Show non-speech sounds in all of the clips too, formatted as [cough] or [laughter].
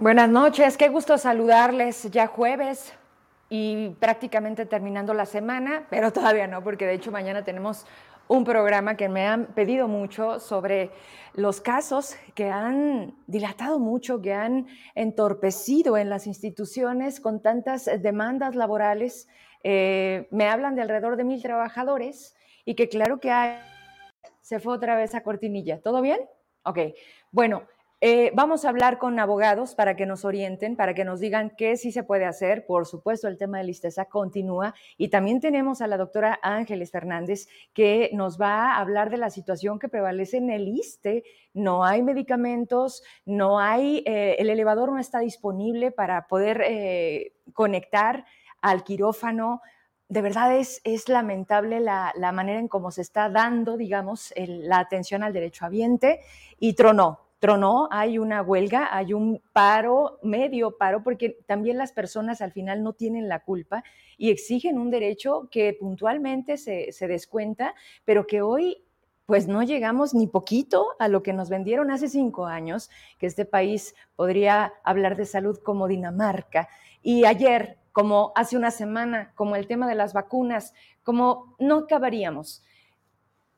Buenas noches, qué gusto saludarles ya jueves y prácticamente terminando la semana, pero todavía no, porque de hecho mañana tenemos un programa que me han pedido mucho sobre los casos que han dilatado mucho, que han entorpecido en las instituciones con tantas demandas laborales. Eh, me hablan de alrededor de mil trabajadores y que claro que hay, se fue otra vez a cortinilla. ¿Todo bien? Ok. Bueno, eh, vamos a hablar con abogados para que nos orienten, para que nos digan qué sí se puede hacer. Por supuesto, el tema de listeza continúa. Y también tenemos a la doctora Ángeles Fernández, que nos va a hablar de la situación que prevalece en el ISTE. No hay medicamentos, no hay, eh, el elevador no está disponible para poder eh, conectar al quirófano. De verdad es, es lamentable la, manera en cómo se está dando, digamos, la atención al derecho habiente y tronó, tronó, hay una huelga, hay un paro, medio paro, porque también las personas al final no tienen la culpa y exigen un derecho que puntualmente se, descuenta, pero que hoy pues no llegamos ni poquito a lo que nos vendieron hace cinco años, que este país podría hablar de salud como Dinamarca. Y ayer, como hace una semana, como el tema de las vacunas, como no acabaríamos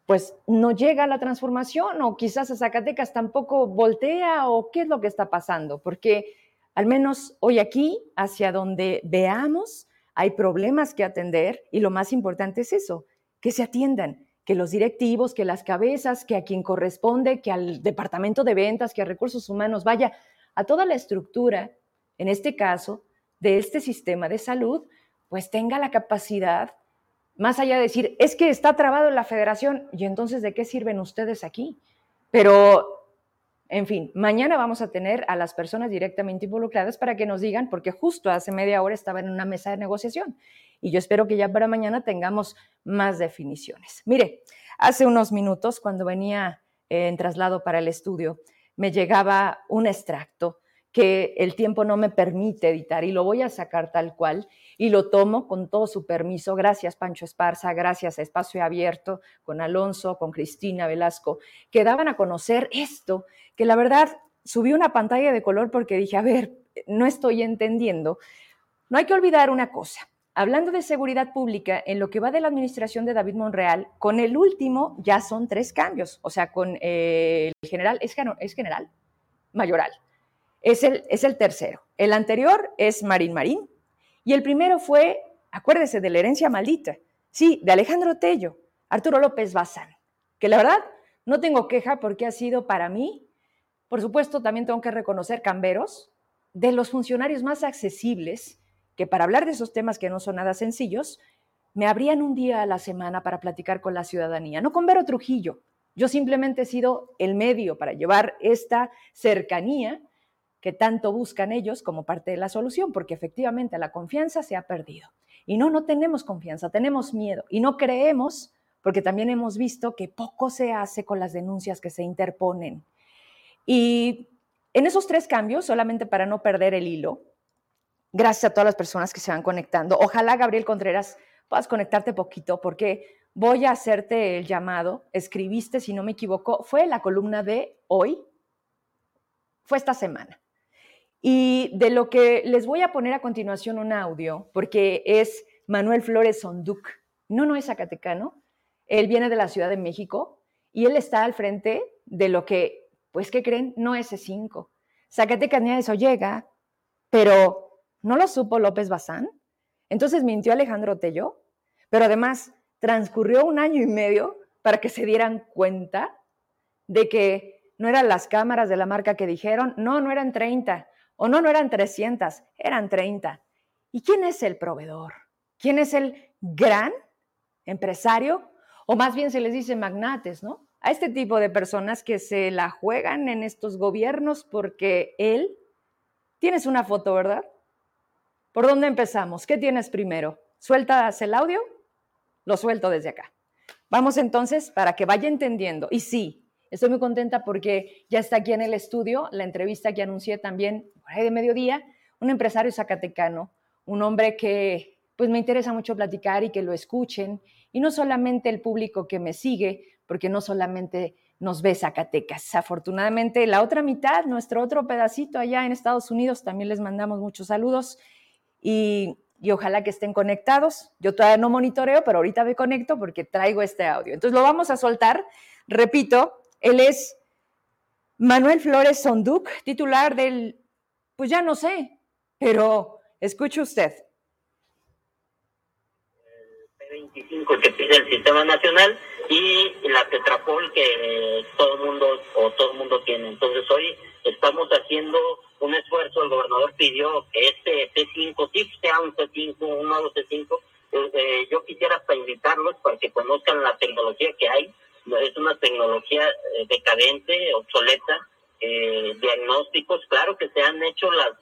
pues no llega a la transformación o quizás a Zacatecas tampoco voltea o qué es lo que está pasando, porque al menos hoy aquí, hacia donde veamos, hay problemas que atender y lo más importante es eso, que se atiendan, que los directivos, que las cabezas, que a quien corresponde, que al departamento de ventas, que a recursos humanos, vaya, a toda la estructura, en este caso, de este sistema de salud, pues tenga la capacidad más allá de decir, es que está trabado en la federación, y entonces, ¿de qué sirven ustedes aquí? Pero, en fin, mañana vamos a tener a las personas directamente involucradas para que nos digan, porque justo hace media hora estaba en una mesa de negociación, y yo espero que ya para mañana tengamos más definiciones. Mire, hace unos minutos, cuando venía en traslado para el estudio, me llegaba un extracto que el tiempo no me permite editar y lo voy a sacar tal cual y lo tomo con todo su permiso. Gracias, Pancho Esparza, gracias a Espacio Abierto, con Alonso, con Cristina Velasco, que daban a conocer esto, que la verdad subí una pantalla de color porque dije, a ver, no estoy entendiendo. No hay que olvidar una cosa. Hablando de seguridad pública, en lo que va de la administración de David Monreal, con el último ya son tres cambios. O sea, con el general, ¿es, es general? Mayoral. Es el, es el tercero. El anterior es Marín Marín, y el primero fue, acuérdese, de la herencia maldita, sí, de Alejandro Tello, Arturo López Bazán, que la verdad no tengo queja porque ha sido para mí, por supuesto, también tengo que reconocer Camberos, de los funcionarios más accesibles, que para hablar de esos temas que no son nada sencillos, me abrían un día a la semana para platicar con la ciudadanía, no con Vero Trujillo. Yo simplemente he sido el medio para llevar esta cercanía que tanto buscan ellos como parte de la solución, porque efectivamente la confianza se ha perdido. Y no, no tenemos confianza, tenemos miedo y no creemos, porque también hemos visto que poco se hace con las denuncias que se interponen. Y en esos tres cambios, solamente para no perder el hilo, gracias a todas las personas que se van conectando, ojalá Gabriel Contreras puedas conectarte poquito, porque voy a hacerte el llamado, escribiste, si no me equivoco, fue la columna de hoy, fue esta semana. Y de lo que les voy a poner a continuación un audio, porque es Manuel Flores Sonduc. No, no es zacatecano. Él viene de la Ciudad de México y él está al frente de lo que, pues, ¿qué creen? No es E5. Zacatecas ni eso llega, pero ¿no lo supo López Bazán? Entonces mintió Alejandro Tello, pero además transcurrió un año y medio para que se dieran cuenta de que no eran las cámaras de la marca que dijeron, no, no eran 30, o no, no eran 300, eran 30. ¿Y quién es el proveedor? ¿Quién es el gran empresario? O más bien se les dice magnates, ¿no? A este tipo de personas que se la juegan en estos gobiernos porque él, tienes una foto, ¿verdad? ¿Por dónde empezamos? ¿Qué tienes primero? ¿Sueltas el audio? Lo suelto desde acá. Vamos entonces para que vaya entendiendo. Y sí, Estoy muy contenta porque ya está aquí en el estudio la entrevista que anuncié también de mediodía, un empresario zacatecano, un hombre que pues me interesa mucho platicar y que lo escuchen, y no solamente el público que me sigue, porque no solamente nos ve Zacatecas. Afortunadamente, la otra mitad, nuestro otro pedacito allá en Estados Unidos, también les mandamos muchos saludos y, ojalá que estén conectados. Yo todavía no monitoreo, pero ahorita me conecto porque traigo este audio. Entonces lo vamos a soltar. Repito, él es Manuel Flores Sonduc, titular del, pues ya no sé, pero escuche usted. El P25 que pide el sistema nacional y la Tetrapol que todo el mundo o todo el mundo tiene. Entonces hoy estamos haciendo un esfuerzo, el gobernador pidió que este C5 sí sea un C5, un nuevo C5. Eh, eh, yo quisiera hasta invitarlos para que conozcan la tecnología que hay. Es una tecnología eh, decadente, obsoleta, diagnósticos. Claro que se han hecho las,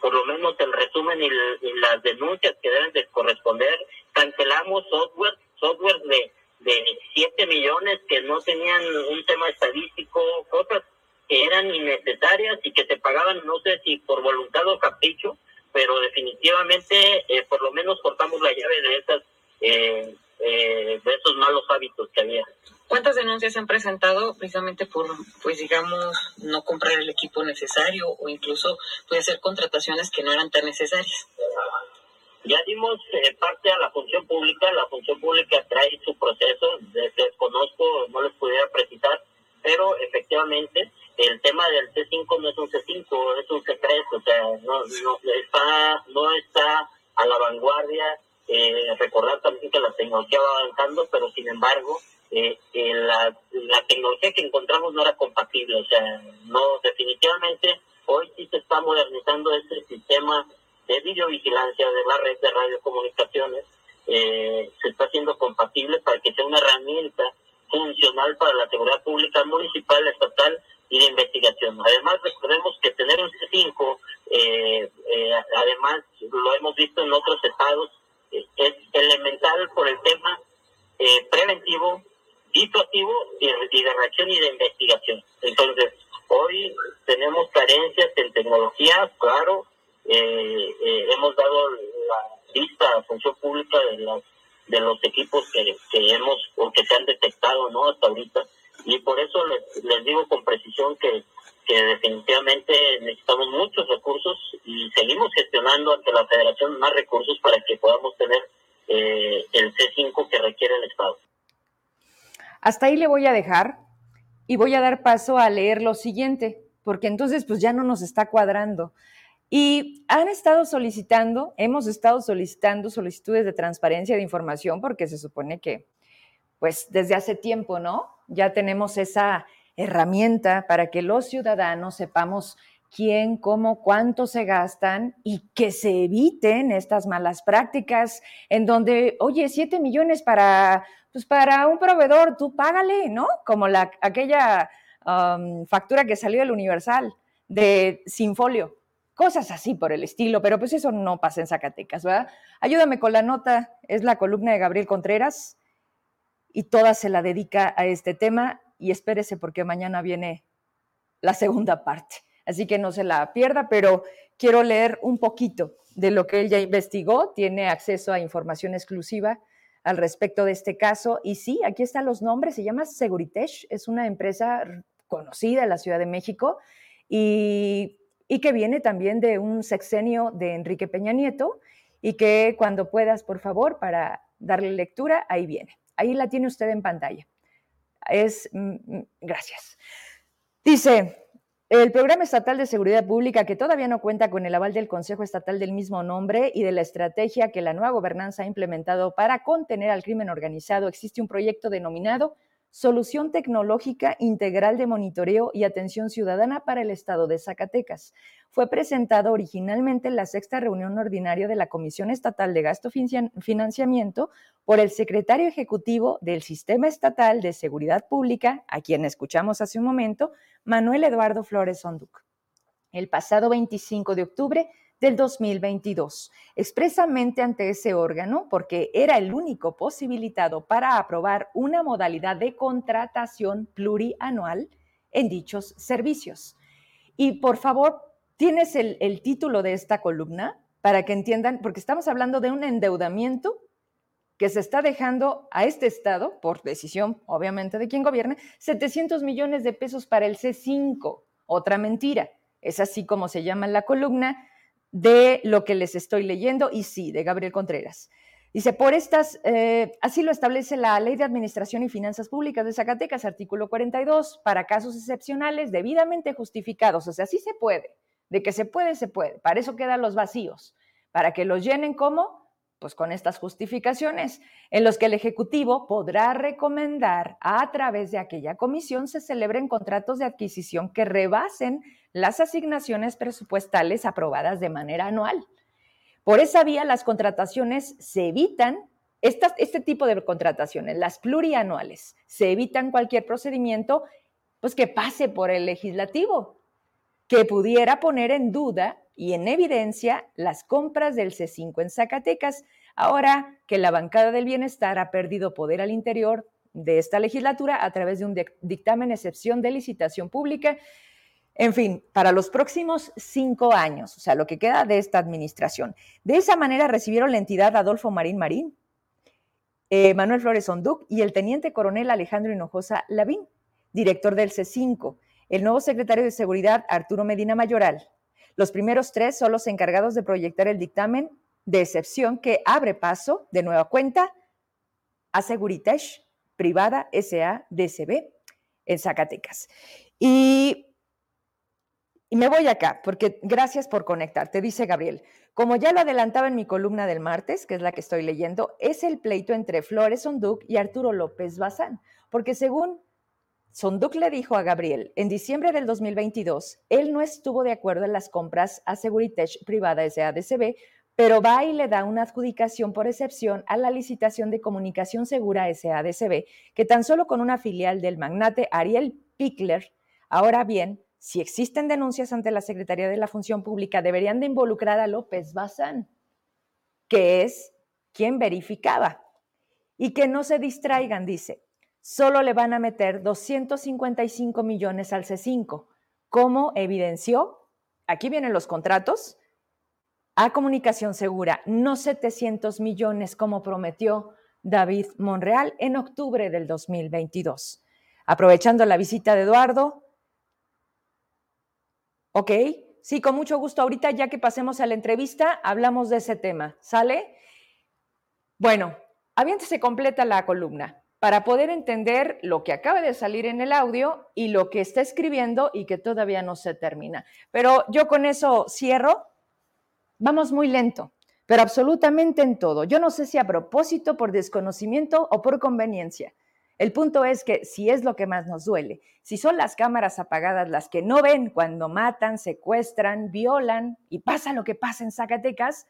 por lo menos el resumen y, y las denuncias que deben de corresponder. Cancelamos software, software de de 7 millones que no tenían un tema estadístico, cosas que eran innecesarias y que se pagaban, no sé si por voluntad o capricho, pero definitivamente eh, por lo menos cortamos la llave de esas eh, eh, de esos malos hábitos que había. ¿Cuántas denuncias se han presentado precisamente por, pues digamos, no comprar el equipo necesario o incluso puede ser contrataciones que no eran tan necesarias? Ya dimos eh, parte a la función pública, la función pública trae su proceso, desconozco, no les pudiera precisar, pero efectivamente el tema del C5 no es un C5, es un C3, o sea, no, no, está, no está a la vanguardia. Eh, recordar también que la tecnología va avanzando, pero sin embargo, eh, la, la tecnología que encontramos no era compatible, o sea, no, definitivamente hoy sí se está modernizando este sistema de videovigilancia de la red de radiocomunicaciones eh, se está haciendo compatible para que sea una herramienta funcional para la seguridad pública municipal, estatal y de investigación. Además, recordemos que tener un C5, eh, eh, además lo hemos visto en otros estados, es elemental por el tema preventivo, disuasivo y, y de reacción y de investigación. Entonces, hoy tenemos carencias en tecnología, claro, eh, eh, hemos dado la lista a función pública de los, de los equipos que, que hemos o que se han detectado no hasta ahorita y por eso les, les digo con precisión que, que definitivamente necesitamos muchos recursos y seguimos gestionando ante la federación más recursos para que podamos tener eh, el C5 que requiere el Estado. Hasta ahí le voy a dejar y voy a dar paso a leer lo siguiente, porque entonces pues ya no nos está cuadrando. Y han estado solicitando, hemos estado solicitando solicitudes de transparencia de información porque se supone que, pues desde hace tiempo, ¿no? Ya tenemos esa herramienta para que los ciudadanos sepamos quién, cómo, cuánto se gastan y que se eviten estas malas prácticas en donde, oye, siete millones para, pues para un proveedor, tú págale, ¿no? Como la, aquella um, factura que salió del Universal de Sinfolio cosas así por el estilo, pero pues eso no pasa en Zacatecas, ¿verdad? Ayúdame con la nota, es la columna de Gabriel Contreras y toda se la dedica a este tema y espérese porque mañana viene la segunda parte, así que no se la pierda, pero quiero leer un poquito de lo que él ya investigó, tiene acceso a información exclusiva al respecto de este caso y sí, aquí están los nombres, se llama Seguritech, es una empresa conocida en la Ciudad de México y y que viene también de un sexenio de Enrique Peña Nieto y que cuando puedas, por favor, para darle lectura, ahí viene. Ahí la tiene usted en pantalla. Es, mm, mm, gracias. Dice, el Programa Estatal de Seguridad Pública, que todavía no cuenta con el aval del Consejo Estatal del mismo nombre y de la estrategia que la nueva gobernanza ha implementado para contener al crimen organizado, existe un proyecto denominado Solución Tecnológica Integral de Monitoreo y Atención Ciudadana para el Estado de Zacatecas. Fue presentado originalmente en la sexta reunión ordinaria de la Comisión Estatal de Gasto Financiamiento por el secretario ejecutivo del Sistema Estatal de Seguridad Pública, a quien escuchamos hace un momento, Manuel Eduardo Flores Onduc. El pasado 25 de octubre del 2022, expresamente ante ese órgano, porque era el único posibilitado para aprobar una modalidad de contratación plurianual en dichos servicios. Y por favor, tienes el, título de esta columna para que entiendan, porque estamos hablando de un endeudamiento que se está dejando a este Estado, por decisión obviamente de quien gobierne, 700 millones de pesos para el C5. Otra mentira. Es así como se llama la columna de lo que les estoy leyendo y sí, de Gabriel Contreras. Dice, por estas, eh, así lo establece la Ley de Administración y Finanzas Públicas de Zacatecas, artículo 42, para casos excepcionales debidamente justificados. O sea, sí se puede, de que se puede, se puede. Para eso quedan los vacíos, para que los llenen como, pues con estas justificaciones, en los que el Ejecutivo podrá recomendar a través de aquella comisión se celebren contratos de adquisición que rebasen las asignaciones presupuestales aprobadas de manera anual. Por esa vía, las contrataciones se evitan, este tipo de contrataciones, las plurianuales, se evitan cualquier procedimiento pues, que pase por el legislativo, que pudiera poner en duda y en evidencia las compras del C5 en Zacatecas, ahora que la bancada del bienestar ha perdido poder al interior de esta legislatura a través de un dictamen excepción de licitación pública en fin, para los próximos cinco años, o sea, lo que queda de esta administración. De esa manera recibieron la entidad Adolfo Marín Marín, eh, Manuel Flores Onduc y el teniente coronel Alejandro Hinojosa Lavín, director del C5, el nuevo secretario de Seguridad Arturo Medina Mayoral. Los primeros tres son los encargados de proyectar el dictamen de excepción que abre paso, de nueva cuenta, a Seguritesh Privada SA DCB en Zacatecas. Y y me voy acá, porque gracias por conectarte, dice Gabriel. Como ya lo adelantaba en mi columna del martes, que es la que estoy leyendo, es el pleito entre Flores Sonduc y Arturo López Bazán, porque según Sonduc le dijo a Gabriel, en diciembre del 2022, él no estuvo de acuerdo en las compras a Seguritech privada SADCB, pero va y le da una adjudicación por excepción a la licitación de comunicación segura SADCB, que tan solo con una filial del magnate Ariel Pickler, ahora bien, si existen denuncias ante la Secretaría de la Función Pública, deberían de involucrar a López Bazán, que es quien verificaba. Y que no se distraigan, dice, solo le van a meter 255 millones al C5, como evidenció, aquí vienen los contratos, a comunicación segura, no 700 millones como prometió David Monreal en octubre del 2022. Aprovechando la visita de Eduardo, ¿Ok? Sí, con mucho gusto. Ahorita ya que pasemos a la entrevista, hablamos de ese tema. ¿Sale? Bueno, se completa la columna para poder entender lo que acaba de salir en el audio y lo que está escribiendo y que todavía no se termina. Pero yo con eso cierro. Vamos muy lento, pero absolutamente en todo. Yo no sé si a propósito, por desconocimiento o por conveniencia. El punto es que si es lo que más nos duele, si son las cámaras apagadas las que no ven cuando matan, secuestran, violan y pasa lo que pasa en Zacatecas,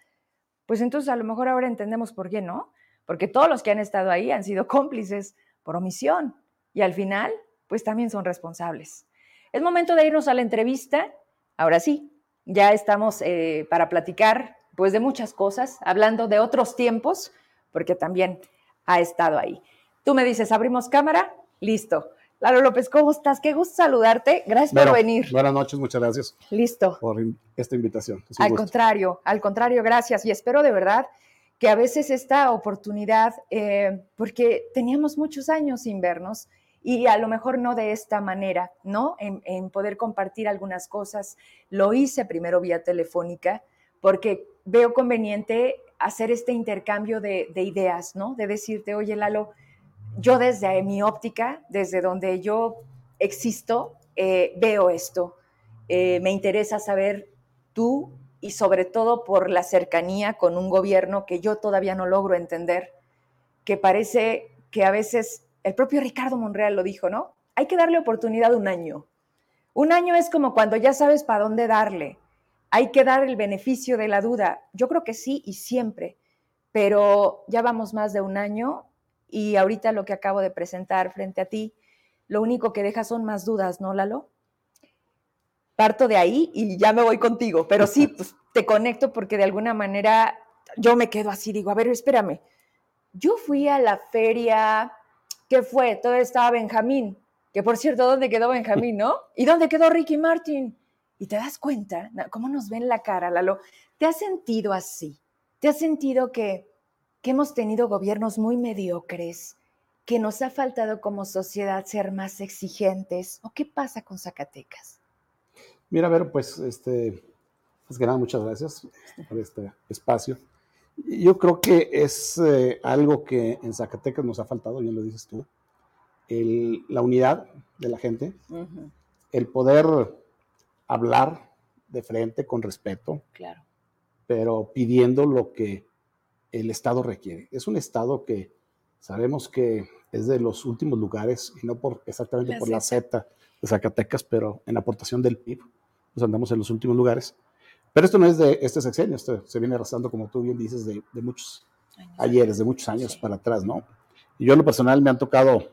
pues entonces a lo mejor ahora entendemos por qué no, porque todos los que han estado ahí han sido cómplices por omisión y al final, pues también son responsables. Es momento de irnos a la entrevista. Ahora sí, ya estamos eh, para platicar pues de muchas cosas, hablando de otros tiempos, porque también ha estado ahí. Tú me dices, abrimos cámara, listo. Lalo López, ¿cómo estás? Qué gusto saludarte. Gracias por venir. Buenas noches, muchas gracias. Listo. Por esta invitación. Al contrario, al contrario, gracias. Y espero de verdad que a veces esta oportunidad, eh, porque teníamos muchos años sin vernos y a lo mejor no de esta manera, ¿no? En, poder compartir algunas cosas. Lo hice primero vía telefónica porque veo conveniente hacer este intercambio de, de ideas, ¿no? De decirte, oye, Lalo, yo desde mi óptica, desde donde yo existo, eh, veo esto. Eh, me interesa saber tú y sobre todo por la cercanía con un gobierno que yo todavía no logro entender, que parece que a veces, el propio Ricardo Monreal lo dijo, ¿no? Hay que darle oportunidad un año. Un año es como cuando ya sabes para dónde darle. Hay que dar el beneficio de la duda. Yo creo que sí y siempre, pero ya vamos más de un año y ahorita lo que acabo de presentar frente a ti, lo único que deja son más dudas, ¿no, Lalo? Parto de ahí y ya me voy contigo, pero sí, pues, te conecto porque de alguna manera yo me quedo así, digo, a ver, espérame, yo fui a la feria, ¿qué fue? Todo estaba Benjamín, que por cierto, ¿dónde quedó Benjamín, no? ¿Y dónde quedó Ricky Martin? Y te das cuenta, ¿cómo nos ven la cara, Lalo? ¿Te has sentido así? ¿Te has sentido que que hemos tenido gobiernos muy mediocres, que nos ha faltado como sociedad ser más exigentes? ¿O qué pasa con Zacatecas? Mira, a ver, pues, este, pues que nada, muchas gracias por este espacio. Yo creo que es eh, algo que en Zacatecas nos ha faltado, bien lo dices tú, el, la unidad de la gente, el poder hablar de frente con respeto, claro. pero pidiendo lo que el Estado requiere. Es un Estado que sabemos que es de los últimos lugares, y no por exactamente por la Z de Zacatecas, pero en aportación del PIB, pues andamos en los últimos lugares. Pero esto no es de este sexenio, esto se viene arrastrando, como tú bien dices, de, muchos ayeres, de muchos años para atrás, ¿no? Y yo en lo personal me han tocado,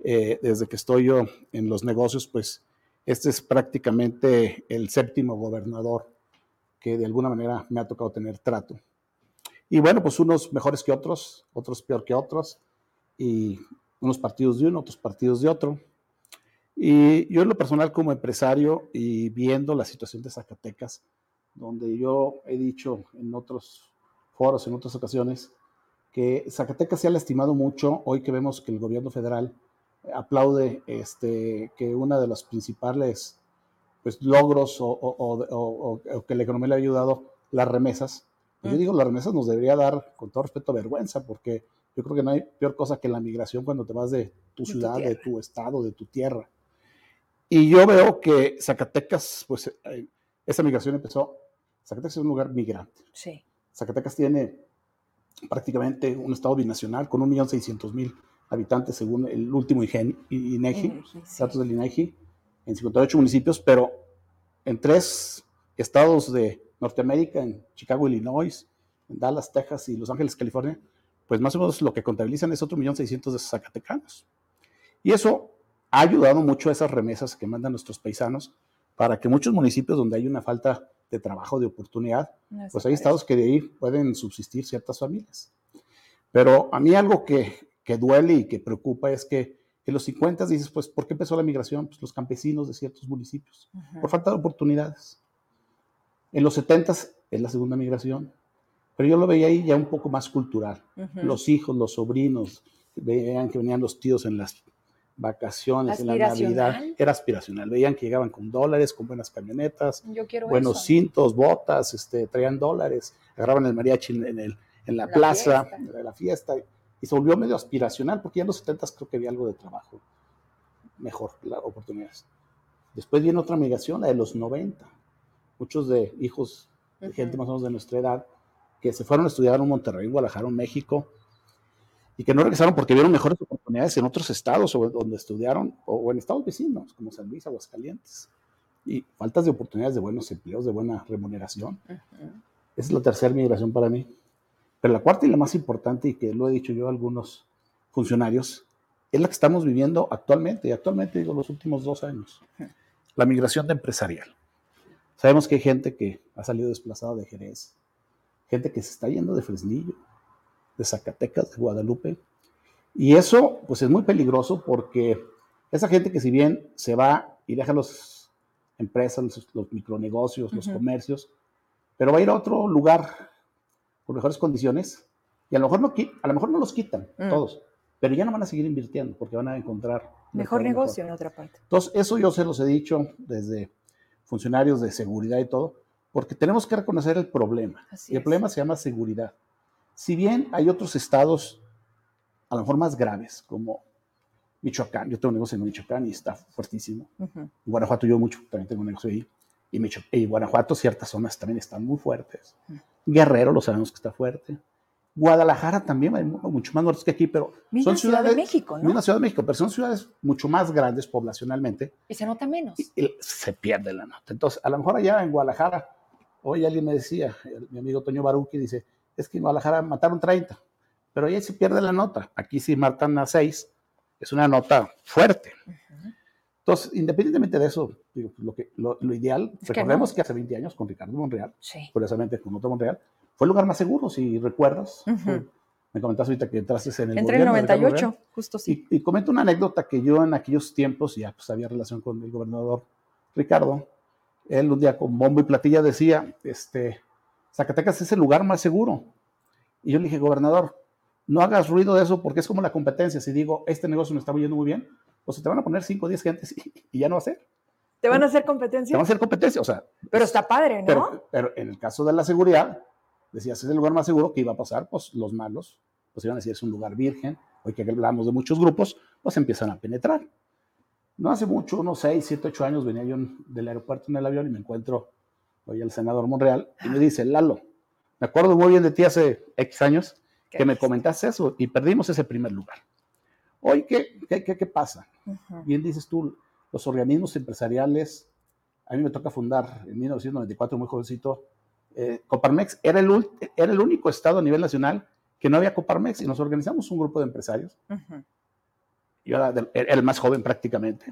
eh, desde que estoy yo en los negocios, pues este es prácticamente el séptimo gobernador que de alguna manera me ha tocado tener trato. Y bueno, pues unos mejores que otros, otros peor que otros, y unos partidos de uno, otros partidos de otro. Y yo en lo personal como empresario y viendo la situación de Zacatecas, donde yo he dicho en otros foros, en otras ocasiones, que Zacatecas se ha lastimado mucho hoy que vemos que el gobierno federal aplaude este, que una de los principales pues, logros o, que la economía le ha ayudado, las remesas. Pues yo digo, las remesas nos debería dar, con todo respeto, vergüenza, porque yo creo que no hay peor cosa que la migración cuando te vas de tu ciudad, de tu estado, de tu tierra. Y yo veo que Zacatecas, pues eh, esa migración empezó. Zacatecas es un lugar migrante. Sí. Zacatecas tiene prácticamente un estado binacional con 1.600.000 habitantes según el último INEGI, datos del INEGI, en 58 municipios, pero en tres estados de Norteamérica, en Chicago, Illinois, en Dallas, Texas y Los Ángeles, California, pues más o menos lo que contabilizan es otro millón seiscientos de zacatecanos. Y eso ha ayudado mucho a esas remesas que mandan nuestros paisanos para que muchos municipios donde hay una falta de trabajo, de oportunidad, pues hay estados que de ahí pueden subsistir ciertas familias. Pero a mí algo que, que duele y que preocupa es que en los 50 dices, pues, ¿por qué empezó la migración? Pues los campesinos de ciertos municipios, por falta de oportunidades. En los 70 es la segunda migración, pero yo lo veía ahí ya un poco más cultural. Los hijos, los sobrinos, veían que venían los tíos en las vacaciones, en la Navidad. Era aspiracional. Veían que llegaban con dólares, con buenas camionetas, buenos cintos, botas, este, traían dólares, agarraban el mariachi en, el, en la, plaza, de la fiesta, y se volvió medio aspiracional, porque ya en los 70 creo que había algo de trabajo mejor, las oportunidades. Después viene otra migración, la de los 90. Muchos de hijos de gente más o menos de nuestra edad que se fueron a estudiar en Monterrey, en Guadalajara, en México, y que no regresaron porque vieron mejores oportunidades en otros estados o donde estudiaron, o, en estados vecinos, como San Luis, Aguascalientes. Y faltas de oportunidades de buenos empleos, de buena remuneración. Esa es la tercera migración para mí. Pero la cuarta y la más importante, y que lo he dicho yo a algunos funcionarios, es la que estamos viviendo actualmente, y actualmente digo los últimos dos años, la migración de empresarial. Sabemos que hay gente que ha salido desplazada de Jerez, gente que se está yendo de Fresnillo, de Zacatecas, de Guadalupe. Y eso, pues es muy peligroso porque esa gente que si bien se va y deja las empresas, los, micronegocios, los comercios, pero va a ir a otro lugar con mejores condiciones y a lo mejor no, a lo mejor no los quitan mm. todos, pero ya no van a seguir invirtiendo porque van a encontrar mejor negocio en otra parte. Entonces, eso yo se los he dicho desde funcionarios de seguridad y todo, porque tenemos que reconocer el problema. y el problema se llama seguridad. Si bien hay otros estados, a lo mejor más graves, como Michoacán, yo tengo negocio en Michoacán y está fuertísimo. Guanajuato yo mucho, también tengo negocio ahí. Y, y Guanajuato ciertas zonas también están muy fuertes. Guerrero lo sabemos que está fuerte. Guadalajara también, hay mucho más norte que aquí, pero son ciudades. de México, ¿no? Una ciudad de México, pero son ciudades mucho más grandes poblacionalmente. Y se nota menos. y se pierde la nota. Entonces, a lo mejor allá en Guadalajara Hoy alguien me decía, mi amigo Toño Baruqui dice, es que en Guadalajara mataron 30, pero ahí se pierde la nota. Aquí sí matan a 6, es una nota fuerte. Entonces, independientemente de eso, digo, lo, que, lo, ideal, recordemos que, hace 20 años con Ricardo Monreal, curiosamente con otro Monreal, fue el lugar más seguro, si recuerdas. Me comentaste ahorita que entraste en el Entré en el 98, justo sí. Y, y, comento una anécdota que yo en aquellos tiempos ya pues había relación con el gobernador Ricardo, él un día con bombo y platilla decía, este, Zacatecas es el lugar más seguro. Y yo le dije, gobernador, no hagas ruido de eso porque es como la competencia. Si digo, este negocio me está yendo muy bien, pues se te van a poner 5 o 10 gentes [laughs] y, ya no va a ser. ¿Te van a hacer competencia? Te van a hacer competencia, o sea. Pero está padre, ¿no? Pero, en el caso de la seguridad, decías, es el lugar más seguro que iba a pasar, pues los malos, pues iban a decir, es un lugar virgen. Hoy que hablamos de muchos grupos, pues empiezan a penetrar. No hace mucho, unos 6, 7, 8 años, venía yo del aeropuerto en el avión y me encuentro hoy el senador Monreal y me dice, Lalo, me acuerdo muy bien de ti hace X años que me comentaste eso y perdimos ese primer lugar. Hoy, ¿qué, qué, qué, pasa? Bien dices tú, los organismos empresariales, a mí me toca fundar en 1994, muy jovencito, eh, Coparmex era el, era el único estado a nivel nacional que no había Coparmex y nos organizamos un grupo de empresarios. Yo era, era, el más joven prácticamente.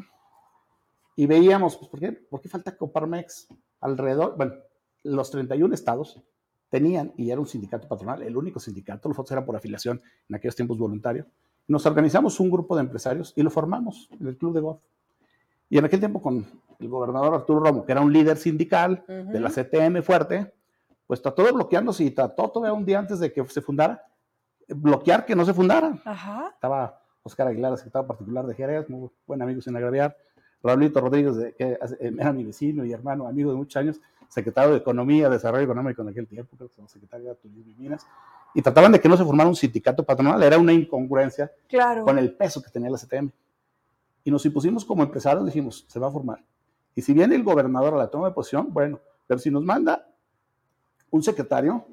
Y veíamos, pues, ¿por qué, ¿por qué falta Coparmex? Alrededor, bueno, los 31 estados tenían, y era un sindicato patronal, el único sindicato, los otros eran por afiliación, en aquellos tiempos voluntario, nos organizamos un grupo de empresarios y lo formamos en el Club de Golf. Y en aquel tiempo con el gobernador Arturo Romo, que era un líder sindical de la CTM fuerte, pues trató de bloquearnos y trató todavía un día antes de que se fundara, bloquear que no se fundara. Estaba Oscar Aguilar, secretario particular de Jerez, muy buen amigo sin agraviar, Raulito Rodríguez, que era mi vecino y hermano, amigo de muchos años, secretario de Economía, Desarrollo Económico en aquel tiempo, creo que secretario de Turismo y Minas, y trataban de que no se formara un sindicato patronal, era una incongruencia con el peso que tenía la CTM. Y nos impusimos como empresarios, dijimos, se va a formar. Y si viene el gobernador a la toma de posición, bueno, pero si nos manda un secretario,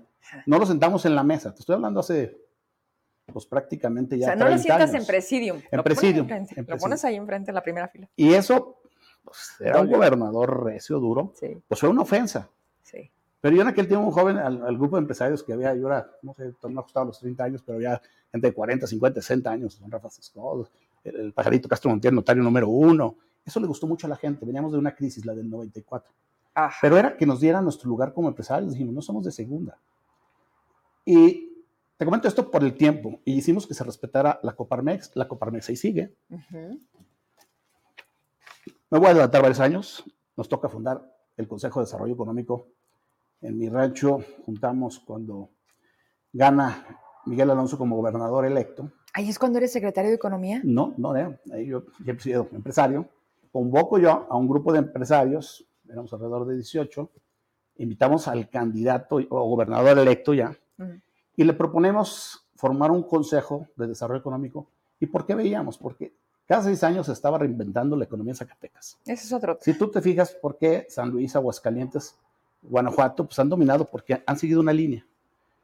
no lo sentamos en la mesa. Te estoy hablando hace, pues prácticamente ya. O sea, no lo sientas en presidium. En presidium. Lo pones ahí enfrente en la primera fila. Y eso pues, era un gobernador recio, duro, pues fue una ofensa. Sí. Pero yo en aquel tiempo, un joven, al, grupo de empresarios que había, yo era, no sé, no ajustaba los 30 años, pero ya gente de 40, 50, 60 años, don Rafa Sescod, el, pajarito Castro Montiel, notario número uno. Eso le gustó mucho a la gente. Veníamos de una crisis, la del 94. Pero era que nos diera nuestro lugar como empresarios. Dijimos, no somos de segunda. Y te comento esto por el tiempo. Y hicimos que se respetara la Coparmex. La Coparmex ahí sigue. Me voy a adelantar varios años. Nos toca fundar el Consejo de Desarrollo Económico. En mi rancho juntamos cuando gana Miguel Alonso como gobernador electo. ¿Ahí es cuando eres secretario de Economía? No, no, no. Ahí yo he sido empresario. Convoco yo a un grupo de empresarios, éramos alrededor de 18, invitamos al candidato o gobernador electo ya, y le proponemos formar un consejo de desarrollo económico. ¿Y por qué veíamos? Porque cada seis años se estaba reinventando la economía en Zacatecas. Ese es otro. Si tú te fijas por qué San Luis, Aguascalientes, Guanajuato, pues han dominado porque han seguido una línea.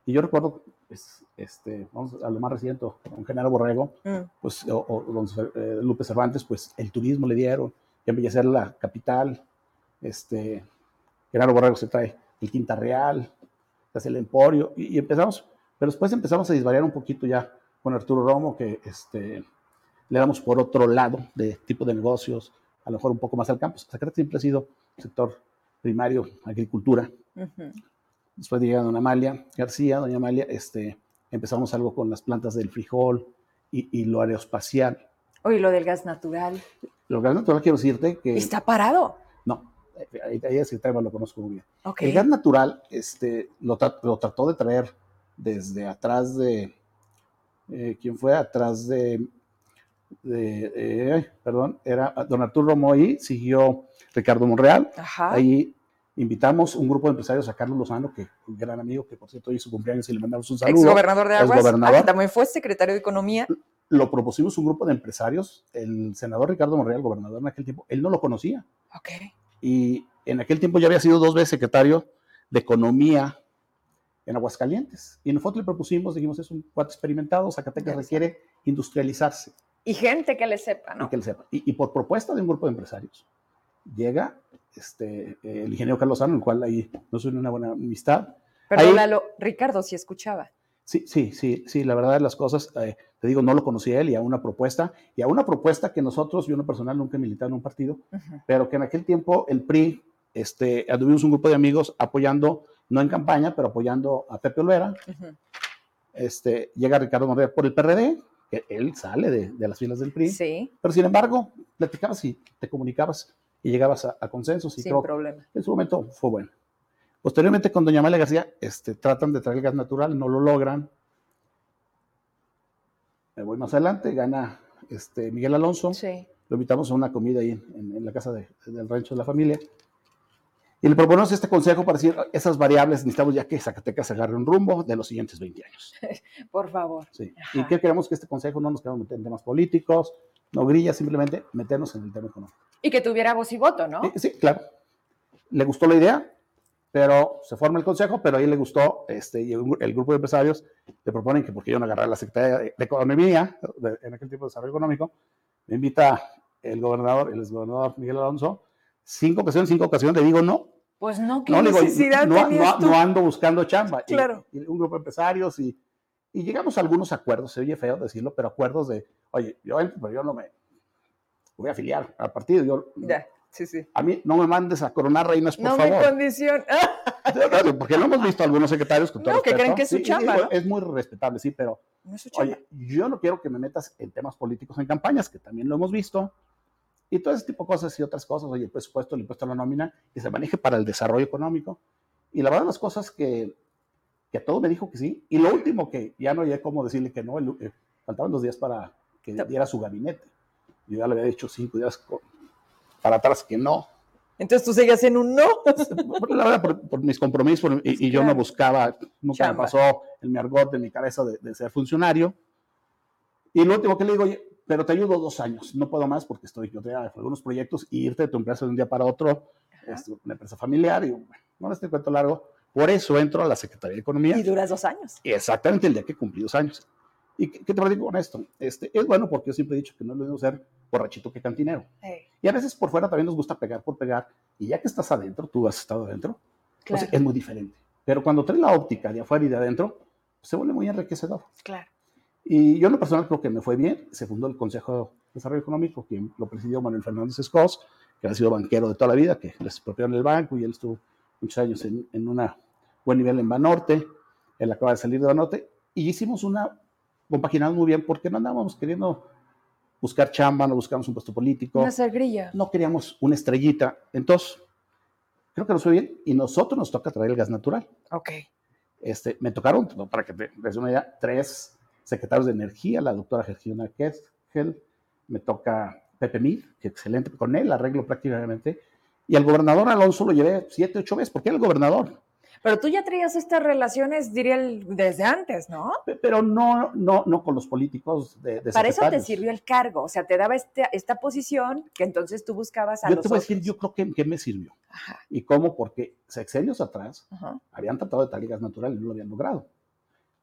Y yo recuerdo, pues, este, vamos a lo más reciente, con Genaro Borrego, mm. pues, o, don eh, Lupe Cervantes, pues el turismo le dieron, y embellecer la capital. Este, Genaro Borrego se trae el Quinta Real, hace el Emporio, y, y, empezamos, pero después empezamos a disvariar un poquito ya con Arturo Romo, que este, le damos por otro lado de tipo de negocios, a lo mejor un poco más al campo. Zacatecas siempre ha sido sector primario, agricultura. Después llega doña Amalia García, doña Amalia, este, empezamos algo con las plantas del frijol y, lo aeroespacial. Oye, lo del gas natural. Lo gas natural quiero decirte que... ¿Está parado? No, ahí, ese tema lo conozco muy bien. El gas natural este, lo, lo, trató de traer desde atrás de... Eh, ¿Quién fue? Atrás de de, perdón, era don Arturo Romoy, siguió Ricardo Monreal. Ahí invitamos un grupo de empresarios a Carlos Lozano, que un gran amigo, que por cierto hizo su cumpleaños y le mandamos un saludo. Ex gobernador de Aguas. Gobernador. también fue secretario de Economía. Lo propusimos un grupo de empresarios. El senador Ricardo Monreal, gobernador en aquel tiempo, él no lo conocía. Ok. Y en aquel tiempo ya había sido dos veces secretario de Economía en Aguascalientes. Y nosotros le propusimos, dijimos, es un cuatro experimentado, Zacatecas requiere industrializarse. Y gente que le sepa, ¿no? Y que le sepa. Y, por propuesta de un grupo de empresarios, llega este, el ingeniero Carlos Sano, el cual ahí no suena una buena amistad. Perdónalo, Ricardo, si escuchaba. Sí, sí, sí, sí, la verdad de las cosas, eh, te digo, no lo conocía él y a una propuesta, y a una propuesta que nosotros, yo no personal nunca he militado en un partido, pero que en aquel tiempo el PRI, este, tuvimos un grupo de amigos apoyando, no en campaña, pero apoyando a Pepe Olvera, este, llega Ricardo Monreal por el PRD, él sale de, las filas del PRI. Sí. Pero sin embargo, platicabas y te comunicabas y llegabas a, consensos. Y sin problema. En su momento fue bueno. Posteriormente, con doña Amalia García, este, tratan de traer el gas natural, no lo logran. me voy más adelante, gana este, Miguel Alonso. Sí. Lo invitamos a una comida ahí en, en la casa de- del rancho de la familia. Y le proponemos este consejo para decir, esas variables necesitamos ya que Zacatecas agarre un rumbo de los siguientes 20 años. [laughs] Por favor. Sí. Ajá. Y que queremos que este consejo no nos queramos meter en temas políticos, no grilla, simplemente meternos en el tema económico. Y que tuviera voz y voto, ¿no? Sí, sí, claro. Le gustó la idea, pero se forma el consejo, pero ahí le gustó, este, y el, el grupo de empresarios le proponen que porque yo no agarré la Secretaría de Economía, de- en aquel tiempo de desarrollo económico, me invita el gobernador, el exgobernador Miguel Alonso, cinco ocasiones, cinco ocasiones, le digo no, Pues no, ¿qué no, le digo, necesidad no, tenías no- tú? no ando buscando chamba. Claro. Y, un grupo de empresarios y, y llegamos a algunos acuerdos, se oye feo decirlo, pero acuerdos de, oye, yo, entro, pero yo no me voy a afiliar al partido, yo, Ya, sí, sí. a mí no me mandes a coronar reinas, por No me favor. condiciona. [laughs] No, no, Porque lo hemos visto algunos secretarios con todo No, que respeto. creen que es su Sí, chamba. Es muy respetable, sí, pero No es su chamba. oye, yo no quiero que me metas en temas políticos en campañas, que también lo hemos visto, y todo ese tipo de cosas y otras cosas, oye, el presupuesto, el impuesto a la nómina, que se maneje para el desarrollo económico. Y la verdad, las cosas que, que todo me dijo que sí, y lo último que ya no había cómo decirle que no, el- eh, faltaban dos días para que diera su gabinete. Yo ya le había dicho cinco días para atrás que no. Entonces tú seguías en un no. [laughs] La verdad, por, por mis compromisos, por- y, y yo no buscaba, nunca Chamba. me pasó el mi argot de mi cabeza de, de ser funcionario. Y lo último que le digo, oye, pero te ayudo dos años, no puedo más porque estoy, yo tenía algunos proyectos y irte de tu empresa de un día para otro, es una empresa familiar, y bueno, no les cuento largo, por eso entro a la Secretaría de Economía. Y duras dos años. Exactamente el día que cumplí dos años. ¿Y qué, qué te platico con esto? Este, es bueno porque yo siempre he dicho que no es lo mismo ser borrachito que cantinero. Y a veces por fuera también nos gusta pegar por pegar. Y ya que estás adentro, tú has estado adentro, pues es muy diferente. Pero cuando traes la óptica de afuera y de adentro, pues se vuelve muy enriquecedor. claro. Y yo en lo personal creo que me fue bien. Se fundó el Consejo de Desarrollo Económico, que lo presidió Manuel Fernández Escos, que ha sido banquero de toda la vida, que les expropiaron el banco y él estuvo muchos años en, en un buen nivel en Banorte. Él acaba de salir de Banorte. Y hicimos una, compaginamos muy bien, porque no andábamos queriendo buscar chamba, no buscamos un puesto político Una sergrilla. no queríamos una estrellita. Entonces, creo que nos fue bien y nosotros nos toca traer el gas natural. Ok. Este, me tocaron, para que te des una idea, tres secretarios de energía, la doctora Georgina Kessel, me toca Pepe Mir, que excelente, con él arreglo prácticamente, y al gobernador Alonso lo llevé siete, ocho veces, porque era el gobernador, Pero tú ya traías estas relaciones, diría, desde antes, ¿no? Pe- pero no, no, no con los políticos de, de Para eso te sirvió el cargo, o sea, te daba este- esta posición que entonces tú buscabas a Yo los te voy a decir, yo creo que, que me sirvió. Ajá, ¿Y cómo? Porque sexenios atrás ajá. habían tratado de traer gas natural y no lo habían logrado.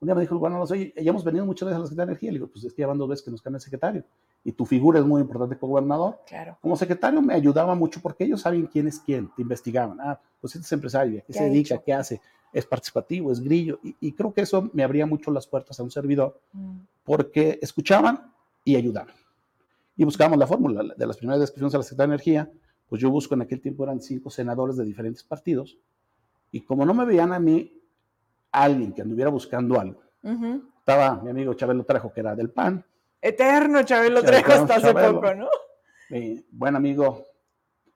Un día me dijo el gobernador, oye, ya hemos venido muchas veces a la Secretaría de Energía. Le digo, pues es que ya van dos veces que nos cambia el secretario. Y tu figura es muy importante como gobernador. Claro. Como secretario me ayudaba mucho porque ellos saben quién es quién, te investigaban. Ah, pues este es empresario, ¿a qué ¿Qué se dedica? hecho? ¿Qué hace? Es participativo, es grillo. Y, y creo que eso me abría mucho las puertas a un servidor Mm. porque escuchaban y ayudaban. Y buscábamos la fórmula. De las primeras descripciones a la Secretaría de Energía, pues yo busco en aquel tiempo eran cinco senadores de diferentes partidos. Y como no me veían a mí alguien que anduviera buscando algo, estaba mi amigo Chabelo Trejo, que era del PAN, Eterno Chabelo Chabelo, Trejo hasta hace poco, ¿no? mi buen amigo,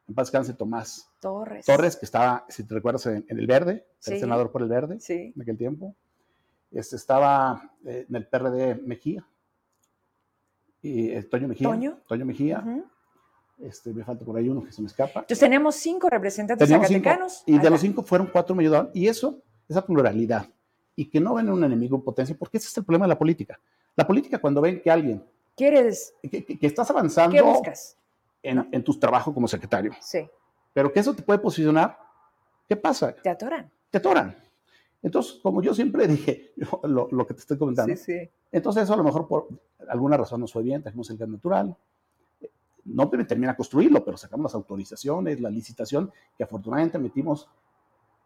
en paz descanse, Tomás Torres. Torres, que estaba, si te recuerdas, en, en el Verde, Sí. el senador por el Verde Sí. en aquel tiempo. Este, estaba eh, en el PRD Mejía. Y, eh, Toño Mejía. ¿Toño? Mejía. Ujú. este, me falta por ahí uno que se me escapa. Entonces tenemos cinco representantes Teníamos cinco, zacatecanos. y de los cinco fueron cuatro me ayudaron. Y eso, esa pluralidad. Y que no ven un enemigo en potencia, porque ese es el problema de la política. La política, cuando ven que alguien, ¿Quieres? que, que- que estás avanzando ¿Qué buscas? en, en tus trabajos como secretario, Sí, pero que eso te puede posicionar, ¿qué pasa? te atoran. Te atoran. Entonces, como yo siempre [laughs] dije, lo, lo que te estoy comentando, sí. entonces eso a lo mejor por alguna razón nos fue bien, trajimos el gas natural, no termina construirlo, pero sacamos las autorizaciones, la licitación, que afortunadamente metimos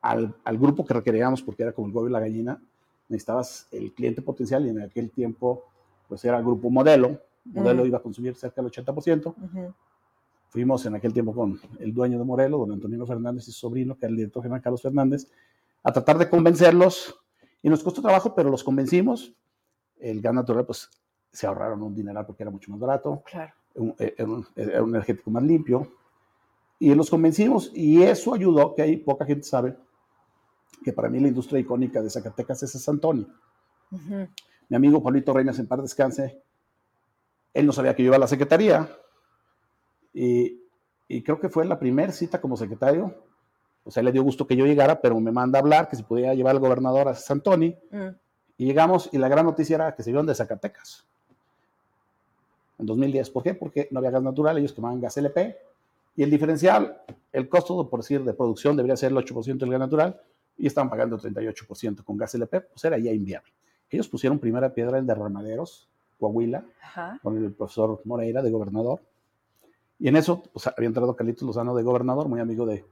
al, al grupo que requeríamos, porque era como el huevo y la gallina, necesitabas el cliente potencial y en aquel tiempo pues era el grupo modelo, modelo Ujú. iba a consumir cerca del 80%, Ujú. fuimos en aquel tiempo con el dueño de Morelo, don Antonino Fernández y su sobrino, que era el director general Carlos Fernández, a tratar de convencerlos, y nos costó trabajo, pero los convencimos, el gas natural pues se ahorraron un dineral porque era mucho más barato, Claro. eh, era un, era un energético más limpio, y los convencimos, y eso ayudó, que hay poca gente sabe, que para mí la industria icónica de Zacatecas es San Antonio. Ujú. Mi amigo Paulito Reinas, en par descanse, Él no sabía que yo iba a la secretaría y, y creo que fue la primera cita como secretario. O sea, le dio gusto que yo llegara, pero me manda a hablar que si podía llevar al gobernador a Santoni. Mm. Y llegamos y la gran noticia era que se iban de Zacatecas en 2010. ¿Por qué? Porque no había gas natural, ellos quemaban gas LP y el diferencial, el costo, por decir, de producción debería ser el 8% del gas natural y estaban pagando 38% con gas LP, pues era ya inviable. Ellos pusieron primera piedra en derramaderos, Coahuila, con el profesor Moreira de gobernador. Y en eso pues, había entrado Carlitos Lozano de gobernador, muy amigo de,